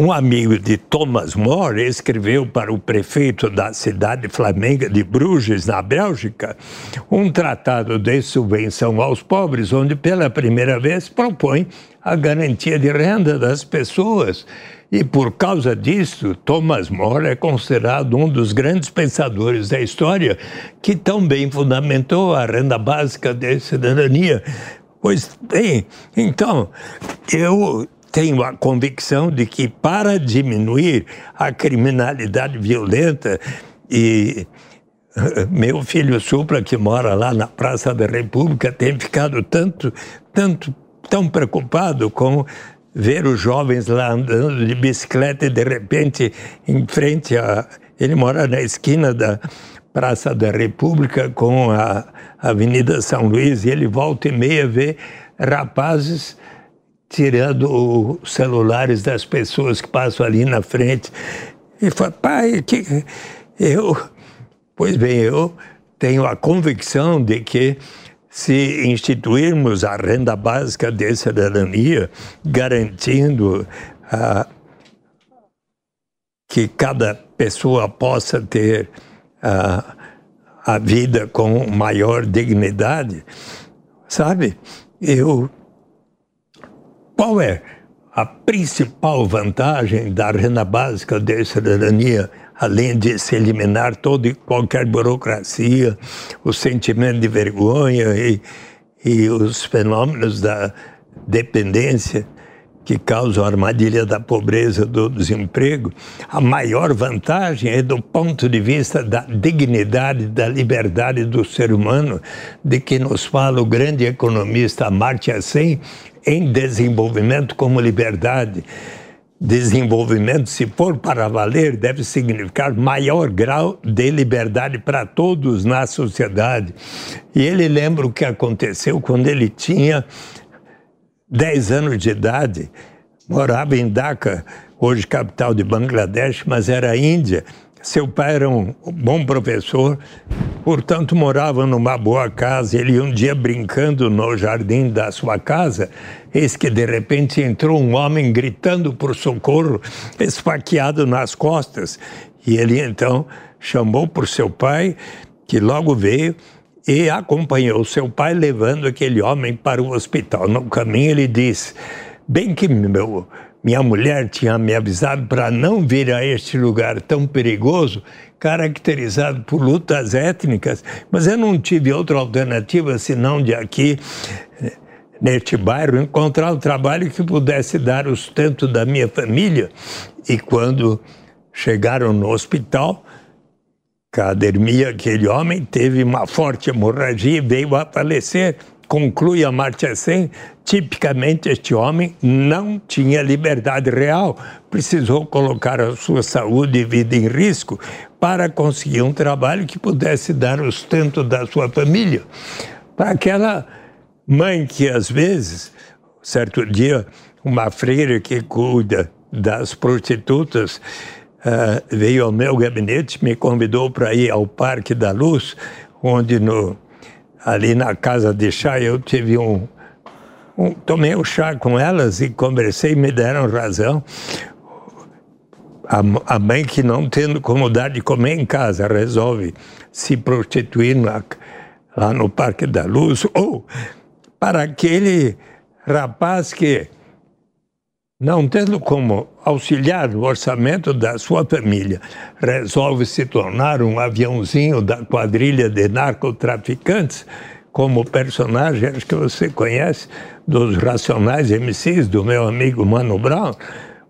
um amigo de Thomas More escreveu para o prefeito da cidade flamenga de Bruges, na Bélgica, um tratado de subvenção aos pobres, onde pela primeira vez propõe a garantia de renda das pessoas. E por causa disso, Thomas More é considerado um dos grandes pensadores da história que também fundamentou a renda básica de cidadania. Pois bem, então, eu tenho a convicção de que para diminuir a criminalidade violenta e meu filho Supla, que mora lá na Praça da República, tem ficado tanto, tanto, tão preocupado com ver os jovens lá andando de bicicleta e de repente em frente a ele mora na esquina da Praça da República com a Avenida São Luís e ele volta e meia vê rapazes tirando os celulares das pessoas que passam ali na frente. E fala, pai, que... eu. Pois bem, eu tenho a convicção de que se instituirmos a renda básica de cidadania, garantindo ah, que cada pessoa possa ter ah, a vida com maior dignidade, sabe? Eu qual é a principal vantagem da renda básica de cidadania, além de se eliminar toda e qualquer burocracia, o sentimento de vergonha e, e os fenômenos da dependência que causam a armadilha da pobreza, do desemprego, a maior vantagem é do ponto de vista da dignidade, da liberdade do ser humano, de que nos fala o grande economista Amartya Sen, em desenvolvimento como liberdade. Desenvolvimento, se for para valer, deve significar maior grau de liberdade para todos na sociedade. E ele lembra o que aconteceu quando ele tinha 10 anos de idade, morava em Dhaka, hoje capital de Bangladesh, mas era Índia. Seu pai era um bom professor, portanto morava numa boa casa. Ele um dia brincando no jardim da sua casa, eis que de repente entrou um homem gritando por socorro, esfaqueado nas costas. E ele então chamou por seu pai, que logo veio e acompanhou seu pai levando aquele homem para o hospital. No caminho ele disse: "Bem que meu minha mulher tinha me avisado para não vir a este lugar tão perigoso, caracterizado por lutas étnicas, mas eu não tive outra alternativa senão de aqui, neste bairro, encontrar o um trabalho que pudesse dar o sustento da minha família. E quando chegaram no hospital, Cadermia, aquele homem, teve uma forte hemorragia e veio a falecer conclui Amartya Sen, tipicamente este homem não tinha liberdade real, precisou colocar a sua saúde e vida em risco para conseguir um trabalho que pudesse dar o sustento da sua família. Para aquela mãe que às vezes, certo dia, uma freira que cuida das prostitutas uh, veio ao meu gabinete, me convidou para ir ao Parque da Luz, onde no ali na casa de chá, eu tive um, um tomei um chá com elas e conversei, me deram razão. A, a mãe que não tendo como dar de comer em casa resolve se prostituir na, lá no Parque da Luz ou para aquele rapaz que não tendo como auxiliar o orçamento da sua família, resolve se tornar um aviãozinho da quadrilha de narcotraficantes, como personagem, acho que você conhece, dos Racionais MCs, do meu amigo Mano Brown,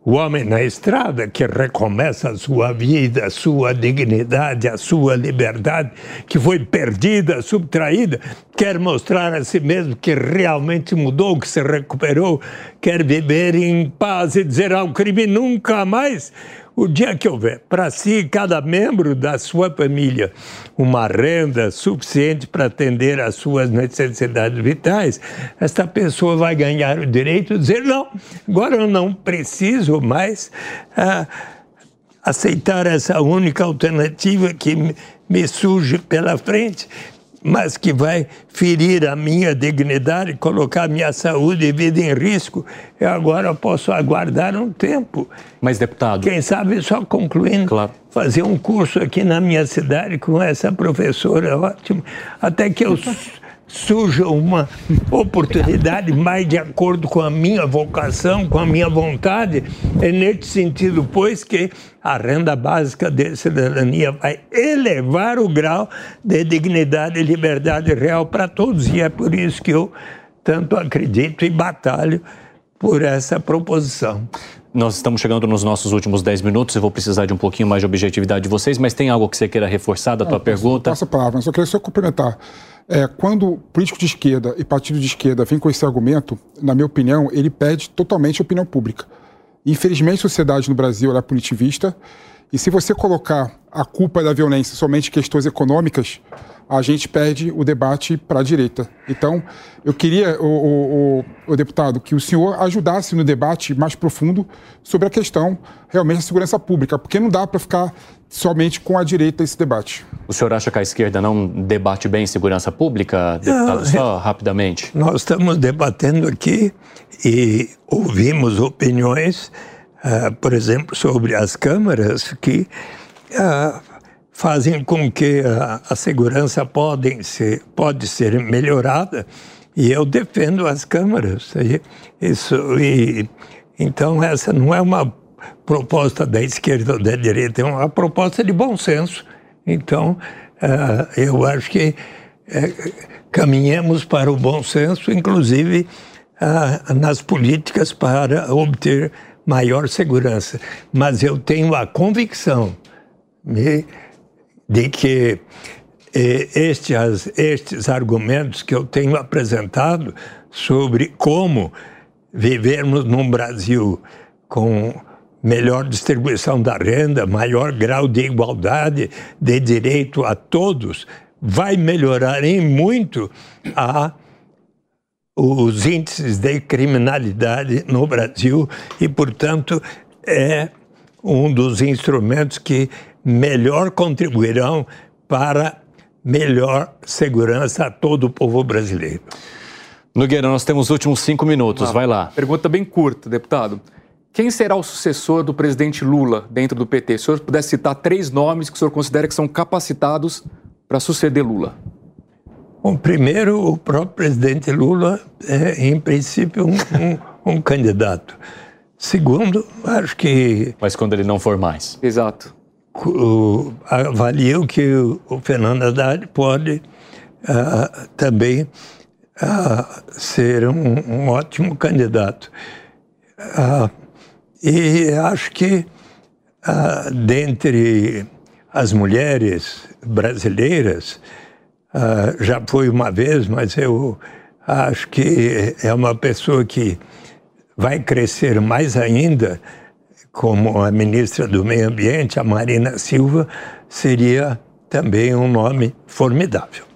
o homem na estrada que recomeça a sua vida, a sua dignidade, a sua liberdade, que foi perdida, subtraída, quer mostrar a si mesmo que realmente mudou, que se recuperou, quer viver em paz e dizer ao crime nunca mais. O dia que houver para si, cada membro da sua família, uma renda suficiente para atender às suas necessidades vitais, esta pessoa vai ganhar o direito de dizer: não, agora eu não preciso mais ah, aceitar essa única alternativa que me surge pela frente mas que vai ferir a minha dignidade, colocar minha saúde e vida em risco, eu agora posso aguardar um tempo. Mas, deputado. Quem sabe, só concluindo, claro. fazer um curso aqui na minha cidade com essa professora ótima, até que eu <laughs> surja uma oportunidade mais de acordo com a minha vocação, com a minha vontade. É nesse sentido, pois, que a renda básica de cidadania vai elevar o grau de dignidade e liberdade real para todos. E é por isso que eu tanto acredito e batalho por essa proposição. Nós estamos chegando nos nossos últimos 10 minutos, eu vou precisar de um pouquinho mais de objetividade de vocês, mas tem algo que você queira reforçar da Não, tua pergunta? Passa a palavra, mas só queria só complementar. É, quando político de esquerda e partido de esquerda vem com esse argumento, na minha opinião, ele perde totalmente a opinião pública. Infelizmente, a sociedade no Brasil é punitivista, e se você colocar a culpa da violência somente em questões econômicas, a gente perde o debate para a direita. Então, eu queria, o, o, o, deputado, que o senhor ajudasse no debate mais profundo sobre a questão realmente da segurança pública, porque não dá para ficar somente com a direita esse debate. O senhor acha que a esquerda não debate bem segurança pública, deputado? Só rapidamente. Nós estamos debatendo aqui e ouvimos opiniões, uh, por exemplo, sobre as câmaras que uh, fazem com que a, a segurança podem ser, pode ser melhorada e eu defendo as câmaras. Isso, e, então, essa não é uma proposta da esquerda ou da direita, é uma proposta de bom senso. Então, uh, eu acho que uh, caminhamos para o bom senso, inclusive uh, nas políticas para obter maior segurança. Mas eu tenho a convicção de que eh, estes, estes argumentos que eu tenho apresentado sobre como vivermos num Brasil com melhor distribuição da renda, maior grau de igualdade, de direito a todos, vai melhorar em muito a os índices de criminalidade no Brasil e, portanto, é um dos instrumentos que melhor contribuirão para melhor segurança a todo o povo brasileiro. Nogueira, nós temos os últimos cinco minutos, vai lá. Pergunta bem curta, deputado. Quem será o sucessor do presidente Lula dentro do PT? Se o senhor pudesse citar três nomes que o senhor considera que são capacitados para suceder Lula. Bom, primeiro, o próprio presidente Lula é, em princípio, um, um, um candidato. Segundo, acho que. Mas quando ele não for mais. Exato. O, avalio que o, Fernando Haddad pode também ser um, um, ótimo candidato. E acho que, dentre as mulheres brasileiras, já foi uma vez, mas eu acho que é uma pessoa que vai crescer mais ainda, como a ministra do Meio Ambiente, a Marina Silva, seria também um nome formidável.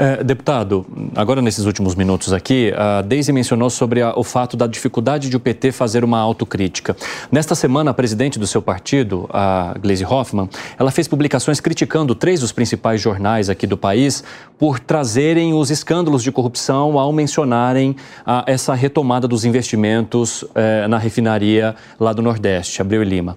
É, deputado, agora nesses últimos minutos aqui, a Deise mencionou sobre a, o fato da dificuldade de o PT fazer uma autocrítica. Nesta semana, a presidente do seu partido, a Gleisi Hoffmann, ela fez publicações criticando três dos principais jornais aqui do país por trazerem os escândalos de corrupção ao mencionarem a, essa retomada dos investimentos é, na refinaria lá do Nordeste, Abreu e Lima.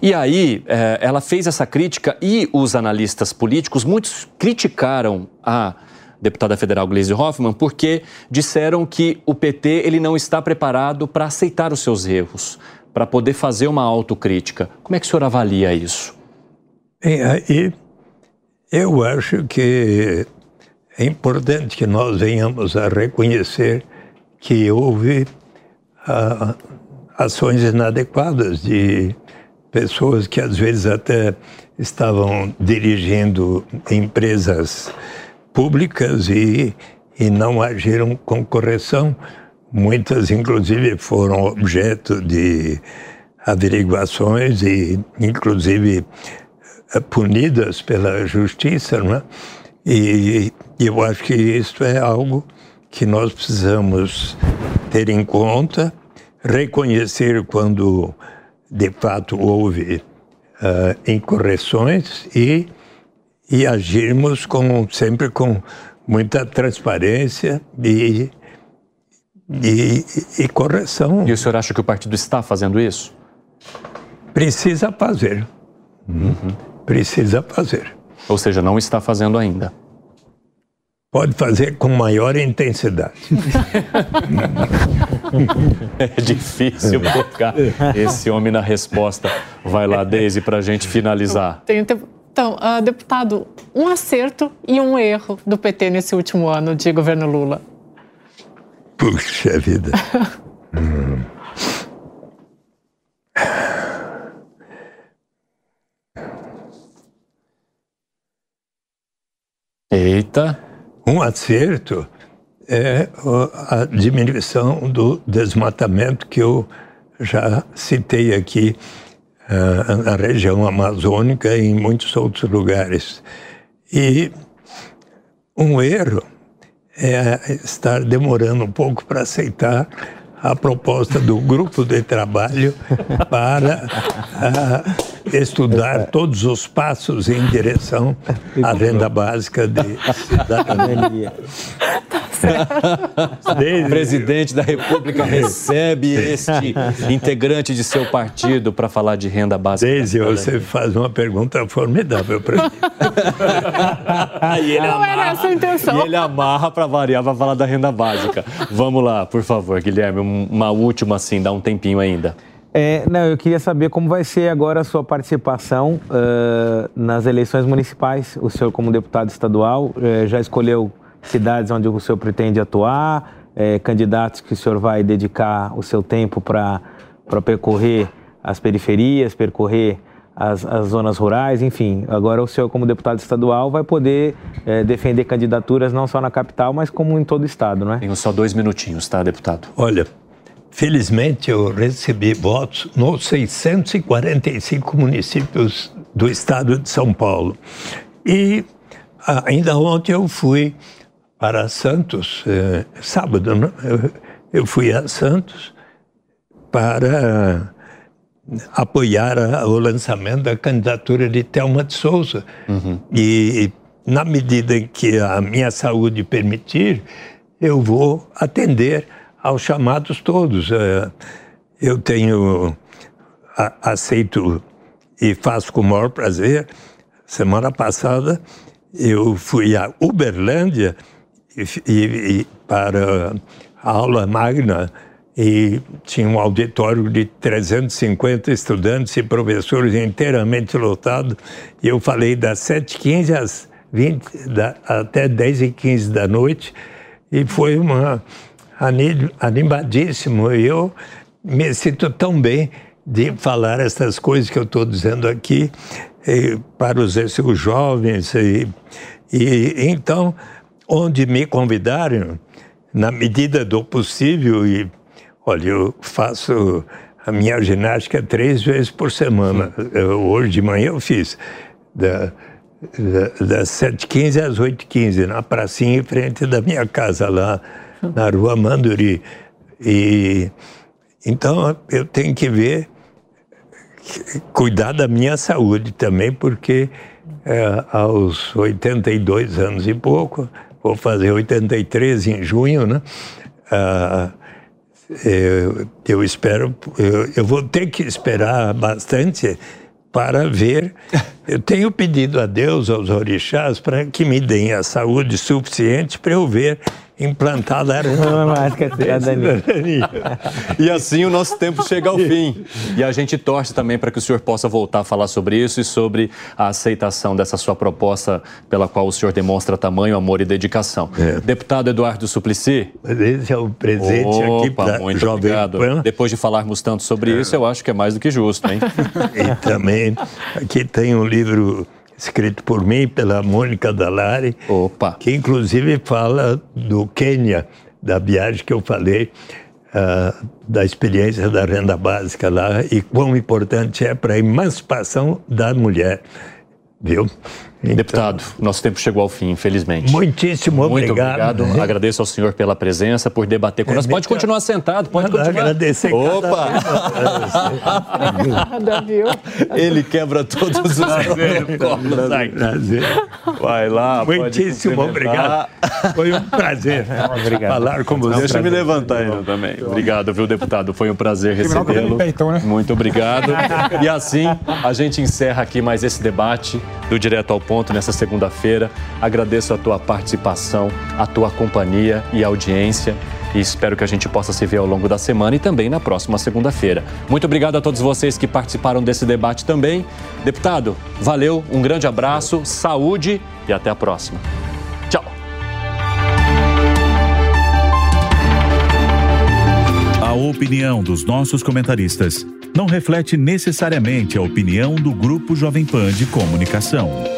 E aí, é, ela fez essa crítica e os analistas políticos, muitos criticaram a deputada federal Gleisi Hoffmann, porque disseram que o PT ele não está preparado para aceitar os seus erros, para poder fazer uma autocrítica. Como é que o senhor avalia isso? Bem, aí eu acho que é importante que nós venhamos a reconhecer que houve, ações inadequadas de pessoas que às vezes até estavam dirigindo empresas públicas e, e não agiram com correção. Muitas, inclusive, foram objeto de averiguações e, inclusive, eh, punidas pela justiça, é? E, e eu acho que isso é algo que nós precisamos ter em conta, reconhecer quando de fato houve uh, incorreções e, e agirmos com, sempre com muita transparência e, e, e correção. E o senhor acha que o partido está fazendo isso? Precisa fazer. Uhum. Precisa fazer. Ou seja, não está fazendo ainda. Pode fazer com maior intensidade. <laughs> é difícil <laughs> colocar esse homem na resposta. Vai lá, Deise, para a gente finalizar. Então, uh, deputado, um acerto e um erro do PT nesse último ano de governo Lula. Puxa vida. hum. Eita. Um acerto é a diminuição do desmatamento que eu já citei aqui uh, na região amazônica e em muitos outros lugares. E um erro é estar demorando um pouco para aceitar a proposta do grupo de trabalho <laughs> para uh, estudar todos os passos em direção à renda básica de <laughs> cidadania. <laughs> O presidente da República recebe este integrante de seu partido para falar de renda básica. Desde você faz uma pergunta formidável para mim. <laughs> e Não amarra, era essa a intenção. E ele amarra para variar para falar da renda básica. Vamos lá, por favor, Guilherme, uma última assim, dá um tempinho ainda. É, não, eu queria saber como vai ser agora a sua participação uh, nas eleições municipais. O senhor, como deputado estadual, uh, já escolheu cidades onde o senhor pretende atuar, é, candidatos que o senhor vai dedicar o seu tempo para percorrer as periferias, percorrer as, as, zonas rurais, enfim. Agora o senhor, como deputado estadual, vai poder é, defender candidaturas não só na capital, mas como em todo o estado, não é? Tenho só dois minutinhos, tá, deputado? Olha, felizmente eu recebi votos nos 645 municípios do estado de São Paulo. E ainda ontem eu fui para Santos, eh, sábado, né? eu, eu fui a Santos para apoiar a, o lançamento da candidatura de Thelma de Souza. Uhum. E, na medida em que a minha saúde permitir, eu vou atender aos chamados todos. Eh, eu tenho aceito e faço com o maior prazer. Semana passada eu fui a Uberlândia e, e, para a aula magna e tinha um auditório de 350 estudantes e professores inteiramente lotado. E eu falei das 7h15 às 20, da, até 10h15 da noite e foi uma animadíssimo. Eu me sinto tão bem de falar essas coisas que eu estou dizendo aqui para os, os jovens. E, e então onde me convidaram, na medida do possível, e olha, eu faço a minha ginástica três vezes por semana. Eu, hoje de manhã eu fiz da, da, das 7h15 às 8h15, na pracinha em frente da minha casa, lá na rua Manduri. E, então eu tenho que ver, cuidar da minha saúde também, porque é, aos 82 anos e pouco, vou fazer 83 em junho, né? Ah, eu, eu, espero, eu, eu, vou ter que esperar bastante para ver. <laughs> Eu tenho pedido a Deus, aos orixás, para que me deem a saúde suficiente para eu ver implantada era mais que <laughs> a cidadania. E assim o nosso tempo chega ao fim. E a gente torce também para que o senhor possa voltar a falar sobre isso e sobre a aceitação dessa sua proposta pela qual o senhor demonstra tamanho, amor e dedicação. É. Deputado Eduardo Suplicy. Esse é o presente aqui Opa, para muito Jovem obrigado. Pan. Depois de falarmos tanto sobre isso, eu acho que é mais do que justo, hein? <laughs> E também aqui tem um livro escrito por mim, pela Mônica Dalari, Opa. que inclusive fala do Quênia, da viagem que eu falei, ah, da experiência da renda básica lá e quão importante é para a emancipação da mulher. Viu? Então, Deputado, nosso tempo chegou ao fim, infelizmente. Muitíssimo Muito obrigado. obrigado. Agradeço ao senhor pela presença, por debater conosco. É, Pode me- continuar sentado, pode Nada, continuar. agradecer cada Opa! Obrigada, viu? Ele quebra todos os protocolos. Prazer. Vai lá, pode Muitíssimo obrigado. Foi um prazer Obrigado. falar com você. Deixa eu me levantar ainda também. Obrigado, viu, deputado? Foi um prazer com recebê-lo. né? Muito obrigado. E assim, a gente encerra aqui mais esse debate do Direto ao Ponto nessa segunda-feira. Agradeço a tua participação, a tua companhia e audiência. E espero que a gente possa se ver ao longo da semana e também na próxima segunda-feira. Muito obrigado a todos vocês que participaram desse debate também. Deputado, valeu, um grande abraço, saúde e até a próxima. Tchau. A opinião dos nossos comentaristas não reflete necessariamente a opinião do Grupo Jovem Pan de Comunicação.